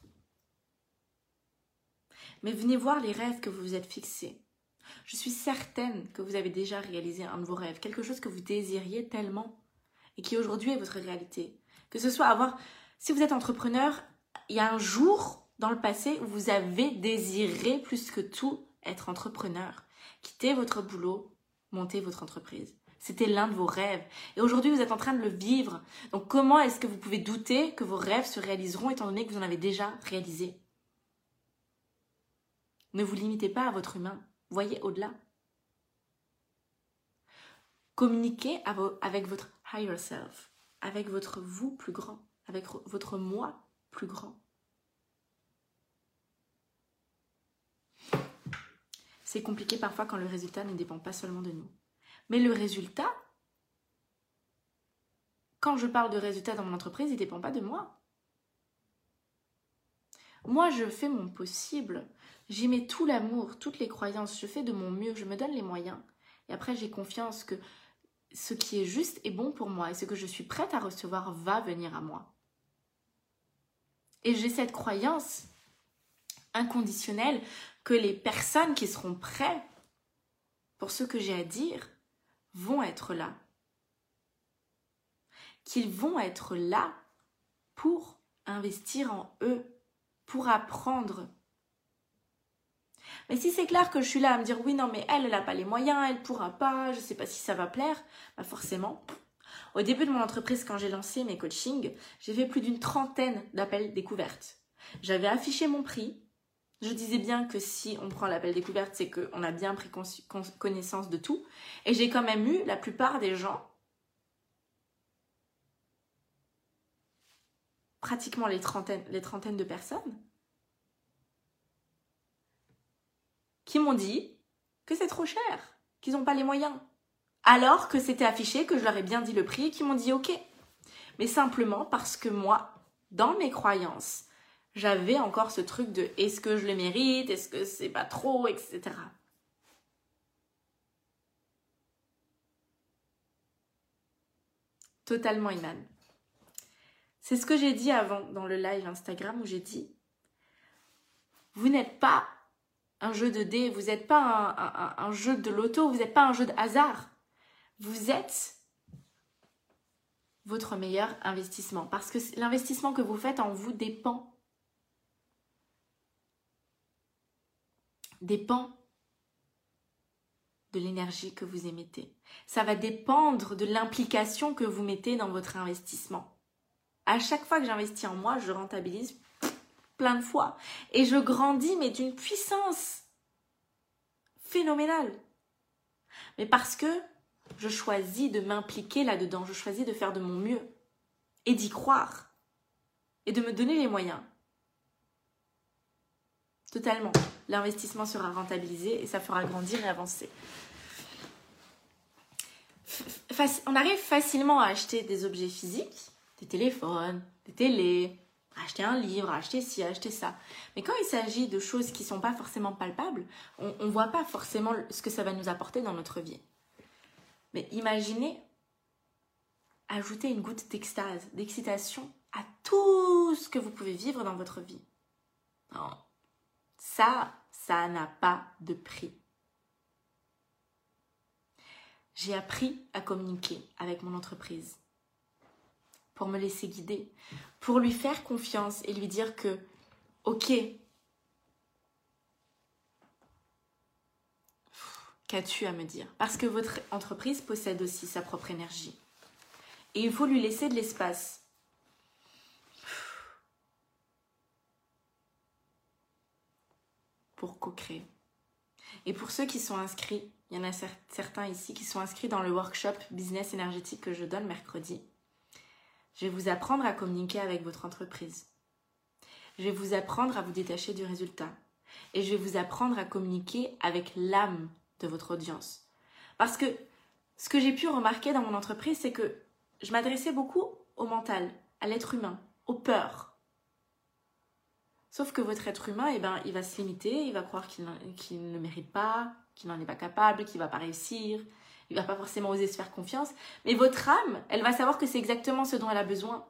Mais venez voir les rêves que vous vous êtes fixés. Je suis certaine que vous avez déjà réalisé un de vos rêves, quelque chose que vous désiriez tellement et qui aujourd'hui est votre réalité. Que ce soit avoir, si vous êtes entrepreneur, il y a un jour dans le passé où vous avez désiré plus que tout être entrepreneur. Quitter votre boulot, monter votre entreprise. C'était l'un de vos rêves. Et aujourd'hui, vous êtes en train de le vivre. Donc comment est-ce que vous pouvez douter que vos rêves se réaliseront étant donné que vous en avez déjà réalisé? Ne vous limitez pas à votre humain. Voyez au-delà. Communiquez avec votre higher self, avec votre vous plus grand, avec votre moi plus grand. C'est compliqué parfois quand le résultat ne dépend pas seulement de nous. Mais le résultat, quand je parle de résultat dans mon entreprise, il ne dépend pas de moi. Moi, je fais mon possible. J'y mets tout l'amour, toutes les croyances. Je fais de mon mieux. Je me donne les moyens. Et après, j'ai confiance que ce qui est juste est bon pour moi. Et ce que je suis prête à recevoir va venir à moi. Et j'ai cette croyance inconditionnelle que les personnes qui seront prêtes pour ce que j'ai à dire vont être là. Qu'ils vont être là pour investir en eux, pour apprendre. Mais si c'est clair que je suis là à me dire oui, non, mais elle, elle n'a pas les moyens, elle pourra pas, je ne sais pas si ça va plaire, bah forcément. Au début de mon entreprise, quand j'ai lancé mes coachings, j'ai fait plus d'une trentaine d'appels découvertes. J'avais affiché mon prix, je disais bien que si on prend l'appel découverte, c'est qu'on a bien pris connaissance de tout. Et j'ai quand même eu la plupart des gens, pratiquement les trentaines, les trentaines de personnes, qui m'ont dit que c'est trop cher, qu'ils n'ont pas les moyens. Alors que c'était affiché, que je leur ai bien dit le prix et qu'ils m'ont dit ok. Mais simplement parce que moi, dans mes croyances, j'avais encore ce truc de est-ce que je le mérite, est-ce que c'est pas trop, etc. Totalement Iman. C'est ce que j'ai dit avant dans le live Instagram où j'ai dit Vous n'êtes pas un jeu de dés, vous n'êtes pas un, jeu de loto, vous n'êtes pas un jeu de hasard. Vous êtes votre meilleur investissement parce que l'investissement que vous faites en vous dépend. Dépend de l'énergie que vous émettez. Ça va dépendre de l'implication que vous mettez dans votre investissement. À chaque fois que j'investis en moi, je rentabilise plein de fois. Et je grandis, mais d'une puissance phénoménale. Mais parce que je choisis de m'impliquer là-dedans, je choisis de faire de mon mieux et d'y croire et de me donner les moyens. Totalement. L'investissement sera rentabilisé et ça fera grandir et avancer. On arrive facilement à acheter des objets physiques, des téléphones, des télés, acheter un livre, acheter ci, acheter ça. Mais quand il s'agit de choses qui ne sont pas forcément palpables, on ne voit pas forcément ce que ça va nous apporter dans notre vie. Mais imaginez ajouter une goutte d'extase, d'excitation à tout ce que vous pouvez vivre dans votre vie. Non. Ça, ça n'a pas de prix. J'ai appris à communiquer avec mon entreprise pour me laisser guider, pour lui faire confiance et lui dire que, ok, qu'as-tu à me dire? Parce que votre entreprise possède aussi sa propre énergie. Et il faut lui laisser de l'espace. Pour co-créer. Et pour ceux qui sont inscrits, il y en a certains ici qui sont inscrits dans le workshop business énergétique que je donne mercredi. Je vais vous apprendre à communiquer avec votre entreprise. Je vais vous apprendre à vous détacher du résultat. Et je vais vous apprendre à communiquer avec l'âme de votre audience. Parce que ce que j'ai pu remarquer dans mon entreprise, c'est que je m'adressais beaucoup au mental, à l'être humain, aux peurs. Sauf que votre être humain, eh ben, il va se limiter, il va croire qu'il ne le mérite pas, qu'il n'en est pas capable, qu'il va pas réussir, il va pas forcément oser se faire confiance, mais votre âme, elle va savoir que c'est exactement ce dont elle a besoin.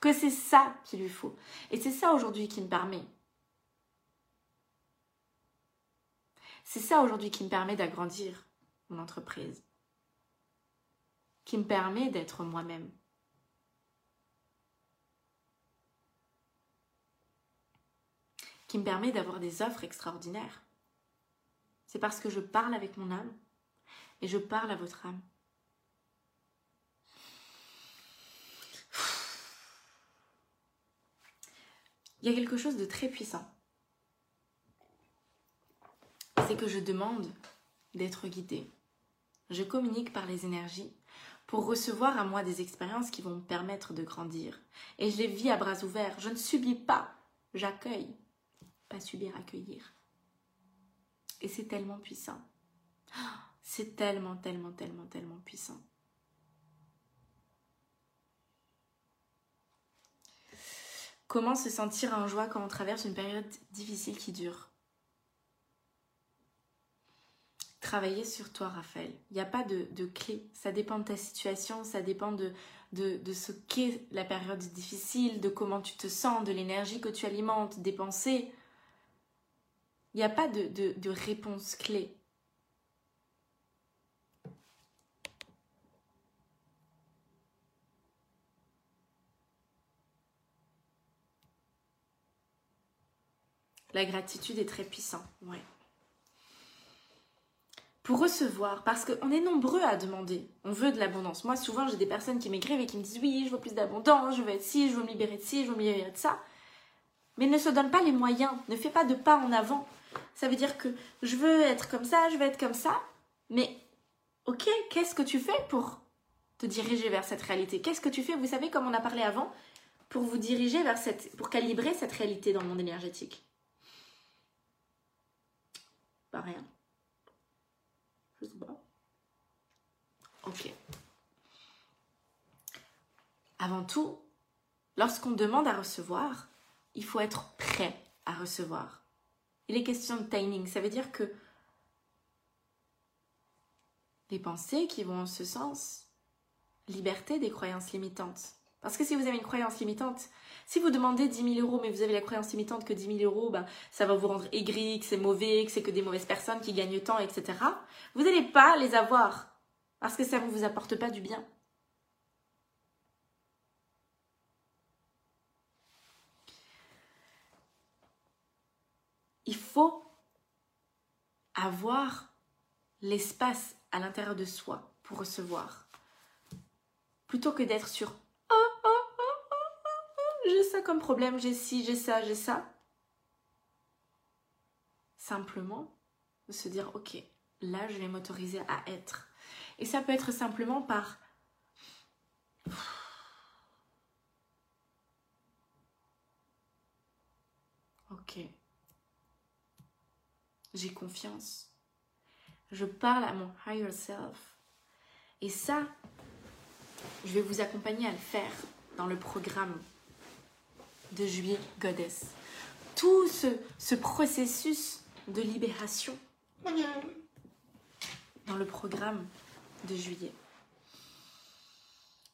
Que c'est ça qu'il lui faut. Et c'est ça aujourd'hui qui me permet. C'est ça aujourd'hui qui me permet d'agrandir mon entreprise. Qui me permet d'être moi-même. Me permet d'avoir des offres extraordinaires. C'est parce que je parle avec mon âme et je parle à votre âme. Il y a quelque chose de très puissant. C'est que je demande d'être guidée. Je communique par les énergies pour recevoir à moi des expériences qui vont me permettre de grandir. Et je les vis à bras ouverts. Je ne subis pas, j'accueille. Pas subir, accueillir. Et c'est tellement puissant. [gasps] C'est tellement, tellement, tellement, tellement puissant. Comment se sentir en joie quand on traverse une période difficile qui dure? Travailler sur toi, Raphaël. Il n'y a pas de, de, clé. Ça dépend de ta situation, ça dépend de, de, ce qu'est la période difficile, de comment tu te sens, de l'énergie que tu alimentes, des pensées. Il n'y a pas de, de réponse clé. La gratitude est très puissante. Pour recevoir, parce qu'on est nombreux à demander, on veut de l'abondance. Moi, souvent, j'ai des personnes qui m'écrivent et qui me disent oui, je veux plus d'abondance, je veux être ci, je veux me libérer de ci, je veux me libérer de ça. Mais ne se donne pas les moyens, ne fais pas de pas en avant. Ça veut dire que je veux être comme ça, je veux être comme ça, mais ok, qu'est-ce que tu fais pour te diriger vers cette réalité? Qu'est-ce que tu fais? Vous savez, comme on a parlé avant, pour vous diriger vers cette, pour calibrer cette réalité dans le monde énergétique rien. Je sais pas. Ok. Avant tout, lorsqu'on demande à recevoir, il faut être prêt à recevoir. Il est question de timing. Ça veut dire que les pensées qui vont en ce sens, liberté des croyances limitantes. Parce que si vous avez une croyance limitante, si vous demandez 10 000 euros, mais vous avez la croyance limitante que 10 000 euros, ben, ça va vous rendre aigri, que c'est mauvais, que c'est que des mauvaises personnes qui gagnent tant, etc., vous n'allez pas les avoir. Parce que ça ne vous apporte pas du bien. Il faut avoir l'espace à l'intérieur de soi pour recevoir. Plutôt que d'être sur oh, oh, oh, j'ai ça comme problème, j'ai ci, j'ai ça, j'ai ça. Simplement de se dire ok, là je vais m'autoriser à être. Et ça peut être simplement par Ok. J'ai confiance. Je parle à mon higher self. Et ça, je vais vous accompagner à le faire dans le programme de juillet Goddess. Tout ce, ce processus de libération dans le programme de juillet.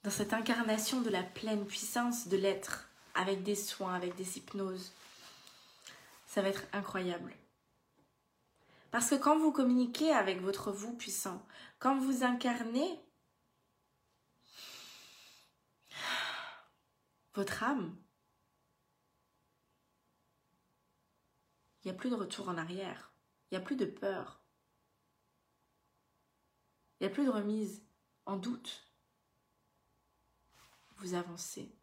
Dans cette incarnation de la pleine puissance de l'être, avec des soins, avec des hypnoses. Ça va être incroyable. Parce que quand vous communiquez avec votre vous puissant, quand vous incarnez votre âme, il n'y a plus de retour en arrière, il n'y a plus de peur, il n'y a plus de remise en doute. Vous avancez.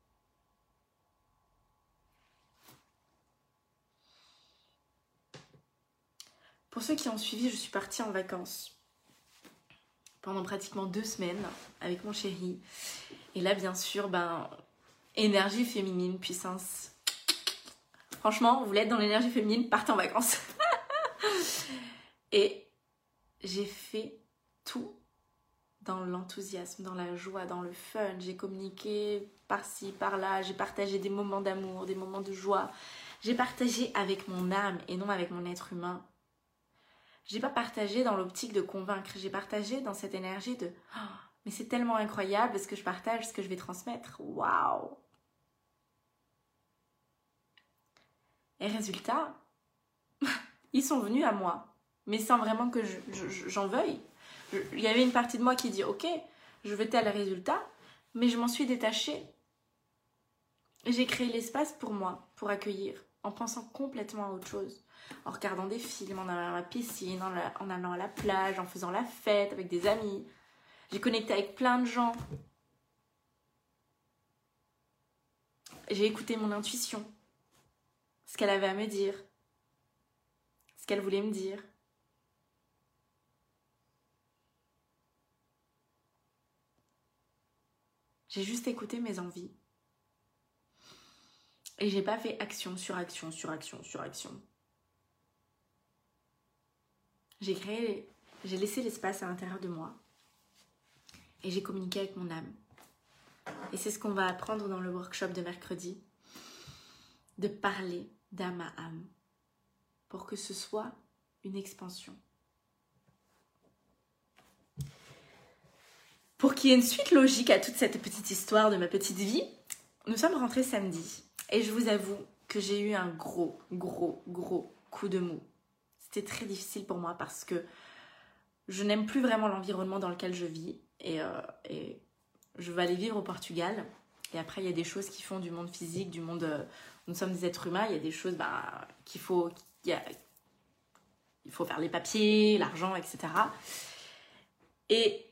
Pour ceux qui ont suivi, je suis partie en vacances pendant pratiquement deux semaines avec mon chéri. Et là, bien sûr, ben, énergie féminine, puissance. Franchement, vous voulez être dans l'énergie féminine, partez en vacances. [laughs] Et j'ai fait tout dans l'enthousiasme, dans la joie, dans le fun. J'ai communiqué par-ci, par-là. J'ai partagé des moments d'amour, des moments de joie. J'ai partagé avec mon âme et non avec mon être humain. J'ai pas partagé dans l'optique de convaincre, j'ai partagé dans cette énergie de oh, mais c'est tellement incroyable ce que je partage, ce que je vais transmettre. Waouh Et résultat, [laughs] ils sont venus à moi, mais sans vraiment que j'en veuille. Il y avait une partie de moi qui dit ok, je veux tel résultat, mais je m'en suis détachée. J'ai créé l'espace pour moi, pour accueillir, en pensant complètement à autre chose en regardant des films, en allant à la piscine, en, allant à la plage, en faisant la fête avec des amis. J'ai connecté avec plein de gens. J'ai écouté mon intuition, ce qu'elle avait à me dire, ce qu'elle voulait me dire. J'ai juste écouté mes envies. Et j'ai pas fait action sur action sur action sur action. J'ai créé, j'ai laissé l'espace à l'intérieur de moi et j'ai communiqué avec mon âme. Et c'est ce qu'on va apprendre dans le workshop de mercredi, de parler d'âme à âme pour que ce soit une expansion. Pour qu'il y ait une suite logique à toute cette petite histoire de ma petite vie, nous sommes rentrés samedi et je vous avoue que j'ai eu un gros, gros, gros coup de mou c'était très difficile pour moi parce que je n'aime plus vraiment l'environnement dans lequel je vis et, euh, je vais aller vivre au Portugal. Et après, il y a des choses qui font du monde physique, du monde. Euh, nous sommes des êtres humains, il y a des choses bah, qu'il faut. Il faut faire les papiers, l'argent, etc. Et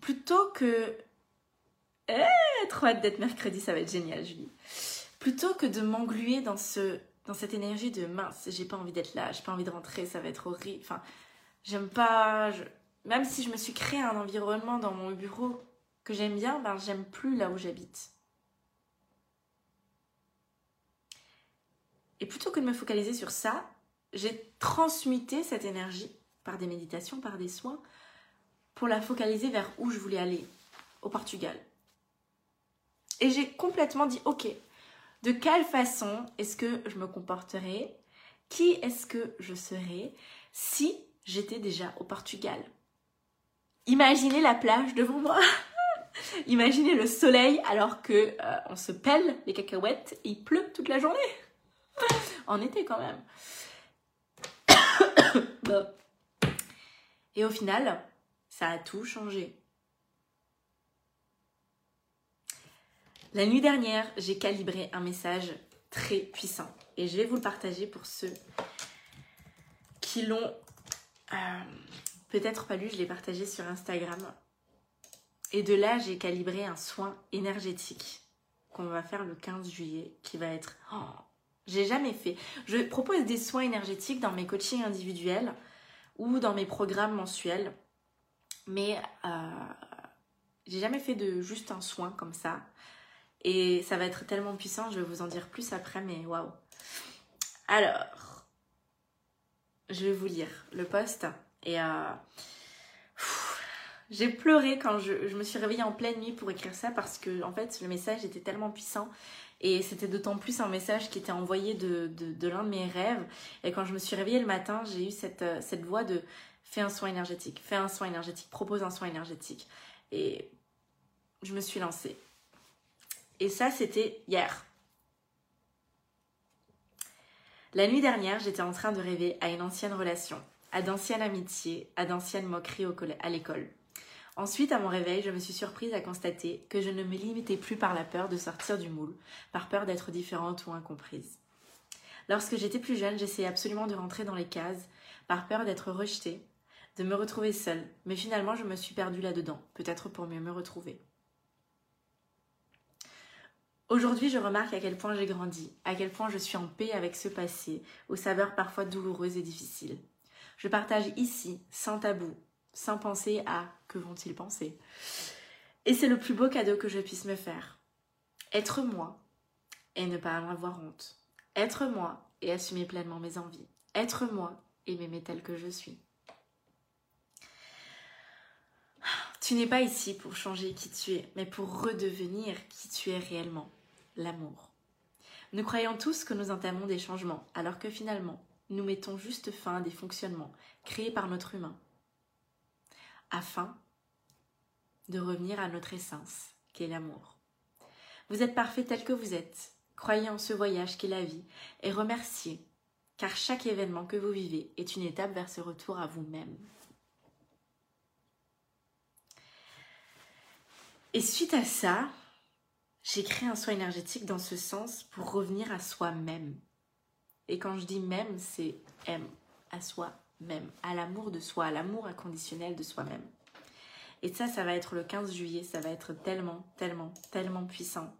plutôt que. Eh, trop hâte d'être mercredi, ça va être génial, Julie. Plutôt que de m'engluer dans ce dans cette énergie de mince, j'ai pas envie d'être là, j'ai pas envie de rentrer, ça va être horrible. Enfin, j'aime pas. Même si je me suis créé un environnement dans mon bureau que j'aime bien, ben j'aime plus là où j'habite. Et plutôt que de me focaliser sur ça, j'ai transmuté cette énergie par des méditations, par des soins, pour la focaliser vers où je voulais aller, au Portugal. Et j'ai complètement dit, ok, de quelle façon est-ce que je me comporterais? Qui est-ce que je serais si j'étais déjà au Portugal? Imaginez la plage devant moi. [laughs] Imaginez le soleil alors que euh, on se pèle les cacahuètes et il pleut toute la journée. [laughs] en été quand même. [coughs] Et au final, ça a tout changé. La nuit dernière, j'ai calibré un message très puissant et je vais vous le partager pour ceux qui l'ont euh, peut-être pas lu. Je l'ai partagé sur Instagram. Et de là, j'ai calibré un soin énergétique qu'on va faire le 15 juillet qui va être. Oh, j'ai jamais fait. Je propose des soins énergétiques dans mes coachings individuels ou dans mes programmes mensuels. Mais euh, j'ai jamais fait de juste un soin comme ça. Et ça va être tellement puissant, je vais vous en dire plus après, mais waouh. Alors, je vais vous lire le post. Et euh, j'ai pleuré quand je, me suis réveillée en pleine nuit pour écrire ça parce que, en fait, le message était tellement puissant. Et c'était d'autant plus un message qui était envoyé de, de, de l'un de mes rêves. Et quand je me suis réveillée le matin, j'ai eu cette, euh, cette voix de fais un soin énergétique, fais un soin énergétique, propose un soin énergétique. Et je me suis lancée. Et ça, c'était hier. La nuit dernière, j'étais en train de rêver à une ancienne relation, à d'anciennes amitiés, à d'anciennes moqueries à l'école. Ensuite, à mon réveil, je me suis surprise à constater que je ne me limitais plus par la peur de sortir du moule, par peur d'être différente ou incomprise. Lorsque j'étais plus jeune, j'essayais absolument de rentrer dans les cases, par peur d'être rejetée, de me retrouver seule, mais finalement je me suis perdue là-dedans, peut-être pour mieux me retrouver. Aujourd'hui, je remarque à quel point j'ai grandi, à quel point je suis en paix avec ce passé, aux saveurs parfois douloureuses et difficiles. Je partage ici, sans tabou, sans penser à que vont-ils penser. Et c'est le plus beau cadeau que je puisse me faire. Être moi et ne pas en avoir honte. Être moi et assumer pleinement mes envies. Être moi et m'aimer tel que je suis. Tu n'es pas ici pour changer qui tu es, mais pour redevenir qui tu es réellement l'amour. Nous croyons tous que nous entamons des changements, alors que finalement, nous mettons juste fin à des fonctionnements créés par notre humain, afin de revenir à notre essence, qui est l'amour. Vous êtes parfait tel que vous êtes, croyez en ce voyage qu'est la vie, et remerciez, car chaque événement que vous vivez est une étape vers ce retour à vous-même. Et suite à ça, j'ai créé un soin énergétique dans ce sens pour revenir à soi-même. Et quand je dis même, c'est M, à soi-même, à l'amour de soi, à l'amour inconditionnel de soi-même. Et ça, ça va être le 15 juillet, ça va être tellement, tellement, tellement puissant.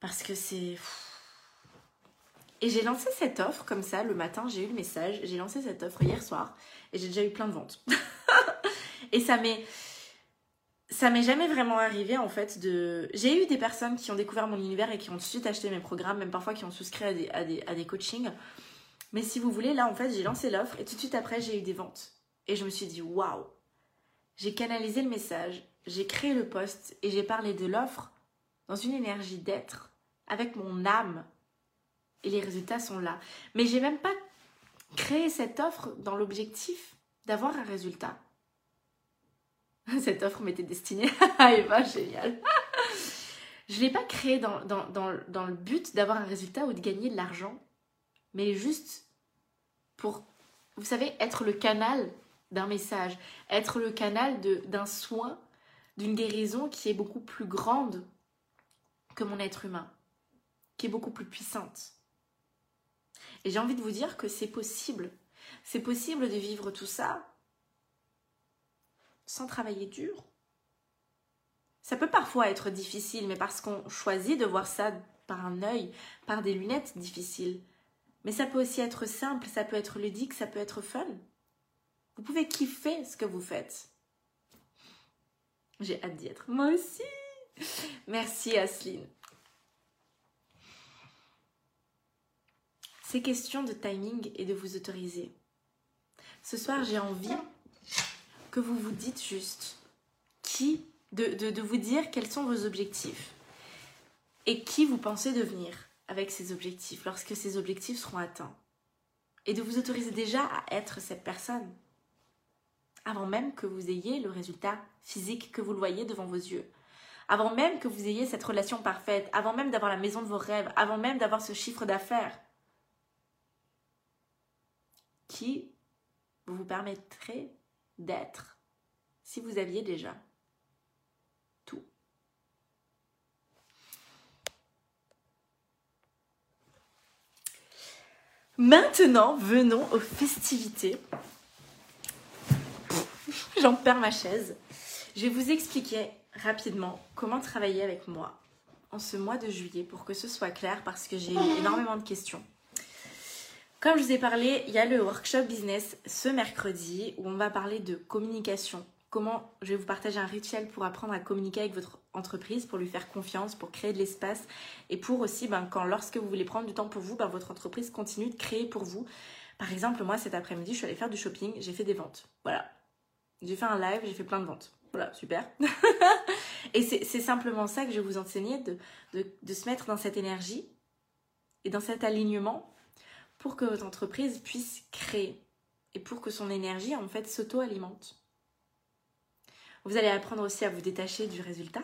Parce que c'est... Et j'ai lancé cette offre comme ça, le matin, j'ai eu le message, j'ai lancé cette offre hier soir, et j'ai déjà eu plein de ventes. [laughs] et ça m'est ça m'est jamais vraiment arrivé en fait de. J'ai eu des personnes qui ont découvert mon univers et qui ont tout de suite acheté mes programmes, même parfois qui ont souscrit à des, à des, à des coachings. Mais si vous voulez, là en fait, j'ai lancé l'offre et tout de suite après, j'ai eu des ventes. Et je me suis dit, waouh! J'ai canalisé le message, j'ai créé le post et j'ai parlé de l'offre dans une énergie d'être, avec mon âme. Et les résultats sont là. Mais j'ai même pas créé cette offre dans l'objectif d'avoir un résultat. [laughs] Cette offre m'était destinée à Eva, génial. Je ne l'ai pas créée dans, dans, dans, dans le but d'avoir un résultat ou de gagner de l'argent, mais juste pour, vous savez, être le canal d'un message, être le canal d'un soin, d'une guérison qui est beaucoup plus grande que mon être humain, qui est beaucoup plus puissante. Et j'ai envie de vous dire que c'est possible. C'est possible de vivre tout ça sans travailler dur. Ça peut parfois être difficile, mais parce qu'on choisit de voir ça par un œil, par des lunettes difficiles. Mais ça peut aussi être simple, ça peut être ludique, ça peut être fun. Vous pouvez kiffer ce que vous faites. J'ai hâte d'y être. Moi aussi. Merci Asline. C'est question de timing et de vous autoriser. Ce soir, j'ai envie que vous vous dites juste qui, de, vous dire quels sont vos objectifs et qui vous pensez devenir avec ces objectifs lorsque ces objectifs seront atteints. Et de vous autoriser déjà à être cette personne, avant même que vous ayez le résultat physique, que vous le voyez devant vos yeux. Avant même que vous ayez cette relation parfaite, avant même d'avoir la maison de vos rêves, avant même d'avoir ce chiffre d'affaires qui vous permettrait d'être si vous aviez déjà tout. Maintenant, venons aux festivités. J'en perds ma chaise. Je vais vous expliquer rapidement comment travailler avec moi en ce mois de juillet pour que ce soit clair parce que j'ai eu énormément de questions. Comme je vous ai parlé, il y a le workshop business ce mercredi où on va parler de communication. Comment je vais vous partager un rituel pour apprendre à communiquer avec votre entreprise, pour lui faire confiance, pour créer de l'espace et pour aussi, ben, quand lorsque vous voulez prendre du temps pour vous, ben, votre entreprise continue de créer pour vous. Par exemple, moi cet après-midi, je suis allée faire du shopping, j'ai fait des ventes. Voilà. J'ai fait un live, j'ai fait plein de ventes. Voilà, super. [laughs] et c'est simplement ça que je vais vous enseigner, de, de se mettre dans cette énergie et dans cet alignement pour que votre entreprise puisse créer et pour que son énergie en fait s'auto-alimente. Vous allez apprendre aussi à vous détacher du résultat,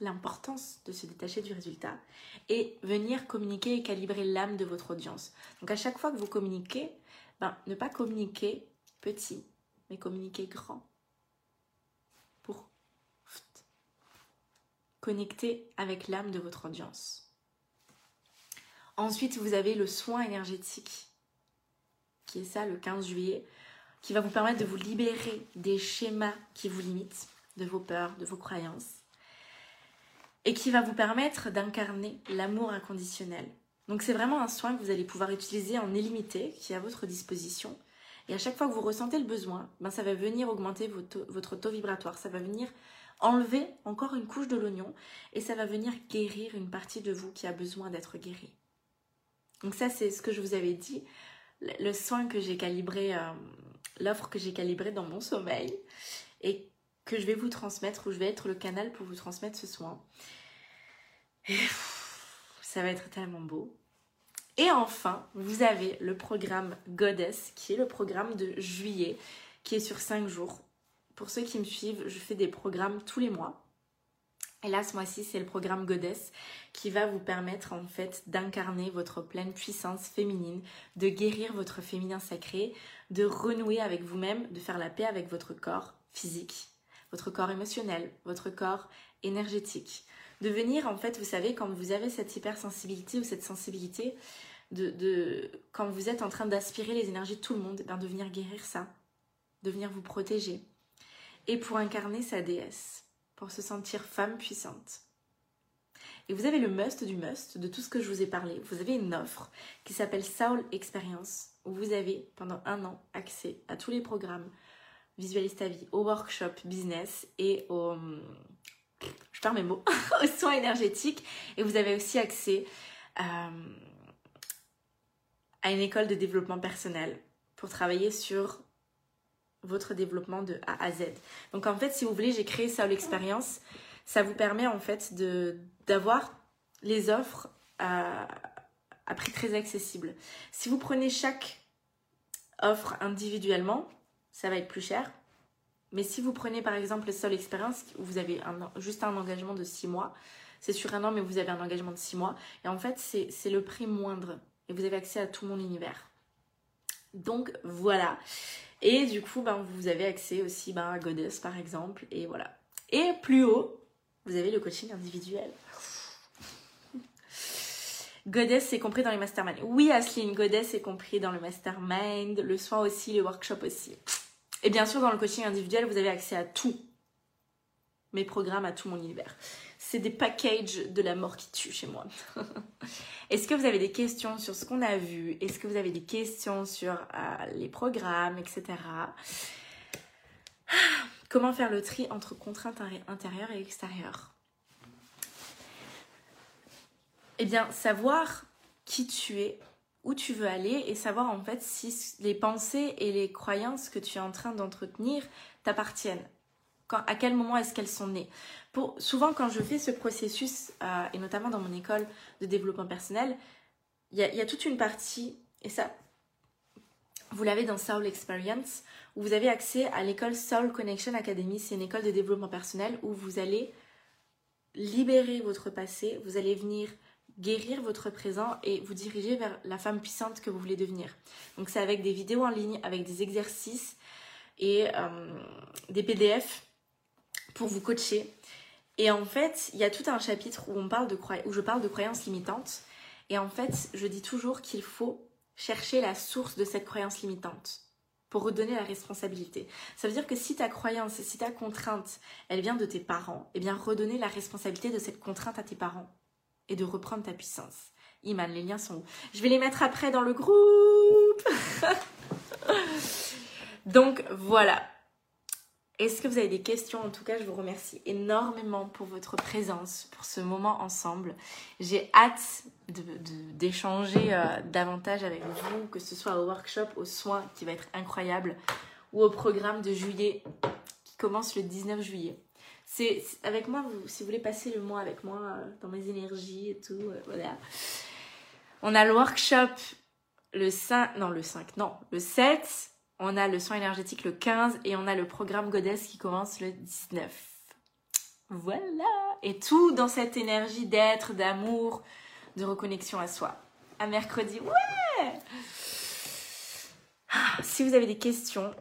l'importance de se détacher du résultat et venir communiquer et calibrer l'âme de votre audience. Donc à chaque fois que vous communiquez, ben, ne pas communiquer petit, mais communiquer grand pour connecter avec l'âme de votre audience. Ensuite, vous avez le soin énergétique, qui est ça le 15 juillet, qui va vous permettre de vous libérer des schémas qui vous limitent, de vos peurs, de vos croyances, et qui va vous permettre d'incarner l'amour inconditionnel. Donc c'est vraiment un soin que vous allez pouvoir utiliser en illimité, qui est à votre disposition. Et à chaque fois que vous ressentez le besoin, ben ça va venir augmenter votre, votre taux vibratoire, ça va venir enlever encore une couche de l'oignon, et ça va venir guérir une partie de vous qui a besoin d'être guérie. Donc ça, c'est ce que je vous avais dit, le soin que j'ai calibré, euh, l'offre que j'ai calibrée dans mon sommeil et que je vais vous transmettre, ou je vais être le canal pour vous transmettre ce soin. ça va être tellement beau. Et enfin, vous avez le programme Goddess, qui est le programme de juillet, qui est sur 5 jours. Pour ceux qui me suivent, je fais des programmes tous les mois. Et là, ce mois-ci, c'est le programme Goddess qui va vous permettre en fait d'incarner votre pleine puissance féminine, de guérir votre féminin sacré, de renouer avec vous-même, de faire la paix avec votre corps physique, votre corps émotionnel, votre corps énergétique. De venir, en fait, vous savez, quand vous avez cette hypersensibilité ou cette sensibilité, de, de quand vous êtes en train d'aspirer les énergies de tout le monde, ben de venir guérir ça, de venir vous protéger. Et pour incarner sa déesse pour se sentir femme puissante. Et vous avez le must du must de tout ce que je vous ai parlé. Vous avez une offre qui s'appelle Soul Experience où vous avez pendant un an accès à tous les programmes Visualise ta vie, au workshop business et au... Je perds mes mots, [laughs] soins énergétiques. Et vous avez aussi accès euh, à une école de développement personnel pour travailler sur votre développement de A à Z. Donc en fait, si vous voulez, j'ai créé Soul Experience. Ça vous permet en fait de d'avoir les offres à, prix très accessible. Si vous prenez chaque offre individuellement, ça va être plus cher. Mais si vous prenez par exemple le Soul Experience, où vous avez juste un engagement de 6 mois, c'est sur un an, mais vous avez un engagement de 6 mois. Et en fait, c'est le prix moindre. Et vous avez accès à tout mon univers. Donc voilà. Et du coup, ben, vous avez accès aussi ben, à Goddess par exemple. Et voilà. Et plus haut, vous avez le coaching individuel. Goddess, c'est compris dans les masterminds. Oui, Asline, Goddess est compris dans le mastermind, le soin aussi, le workshop aussi. Et bien sûr, dans le coaching individuel, vous avez accès à tout. Mes programmes, à tout mon univers. C'est des packages de la mort qui tue chez moi. [laughs] Est-ce que vous avez des questions sur ce qu'on a vu? Est-ce que vous avez des questions sur euh, les programmes, etc. [sighs] Comment faire le tri entre contraintes intérieures et extérieures? Eh bien, savoir qui tu es, où tu veux aller et savoir en fait si les pensées et les croyances que tu es en train d'entretenir t'appartiennent à quel moment est-ce qu'elles sont nées. Souvent, quand je fais ce processus, euh, et notamment dans mon école de développement personnel, il y a, toute une partie, et ça, vous l'avez dans Soul Experience, où vous avez accès à l'école Soul Connection Academy. C'est une école de développement personnel où vous allez libérer votre passé, vous allez venir guérir votre présent et vous diriger vers la femme puissante que vous voulez devenir. Donc c'est avec des vidéos en ligne, avec des exercices et euh, des PDF pour vous coacher. Et en fait, il y a tout un chapitre où, on parle de où je parle de croyances limitantes. Et en fait, je dis toujours qu'il faut chercher la source de cette croyance limitante pour redonner la responsabilité. Ça veut dire que si ta croyance, si ta contrainte, elle vient de tes parents, eh bien redonner la responsabilité de cette contrainte à tes parents et de reprendre ta puissance. Iman, les liens sont où? Je vais les mettre après dans le groupe. [laughs] Donc voilà. Est-ce que vous avez des questions? En tout cas, je vous remercie énormément pour votre présence, pour ce moment ensemble. J'ai hâte d'échanger euh, davantage avec vous, que ce soit au workshop, au soin qui va être incroyable, ou au programme de juillet qui commence le 19 juillet. C'est avec moi, si vous voulez passer le mois avec moi euh, dans mes énergies et tout, euh, voilà. On a le workshop le 5, non le 5, non, le 7, on a le soin énergétique le 15 et on a le programme Goddess qui commence le 19. Voilà Et tout dans cette énergie d'être, d'amour, de reconnexion à soi. À mercredi, ouais ah, Si vous avez des questions,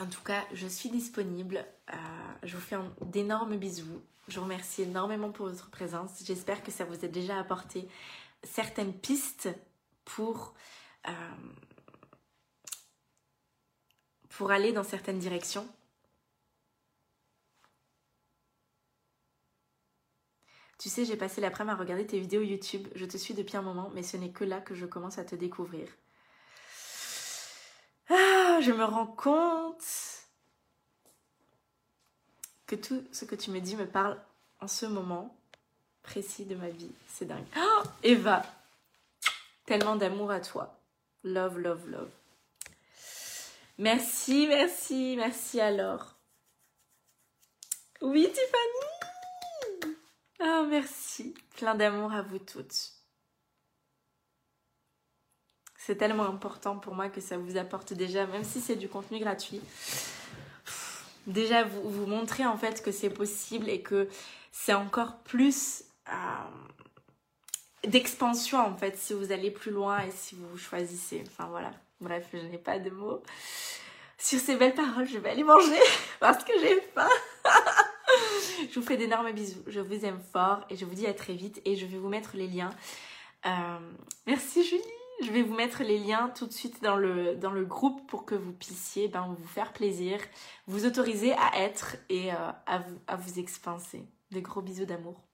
en tout cas, je suis disponible. Euh, je vous fais d'énormes bisous. Je vous remercie énormément pour votre présence. J'espère que ça vous a déjà apporté certaines pistes pour, euh, pour aller dans certaines directions. Tu sais, j'ai passé l'après-midi à regarder tes vidéos YouTube. Je te suis depuis un moment, mais ce n'est que là que je commence à te découvrir. Ah, je me rends compte que tout ce que tu me dis me parle en ce moment précis de ma vie. C'est dingue. Oh, Eva, tellement d'amour à toi. Love, love, love. Merci, merci, merci alors. Oui, Tiffany. Oh, merci. Plein d'amour à vous toutes. C'est tellement important pour moi que ça vous apporte déjà, même si c'est du contenu gratuit déjà vous, vous montrer en fait que c'est possible et que c'est encore plus euh, d'expansion en fait si vous allez plus loin et si vous choisissez. Enfin voilà, bref, je n'ai pas de mots. Sur ces belles paroles, je vais aller manger [laughs] parce que j'ai faim. [laughs] je vous fais d'énormes bisous, je vous aime fort et je vous dis à très vite et je vais vous mettre les liens. Euh, merci Julie je vais vous mettre les liens tout de suite dans le, dans le groupe pour que vous puissiez ben, vous faire plaisir, vous autoriser à être et euh, à, vous, à vous expanser. Des gros bisous d'amour.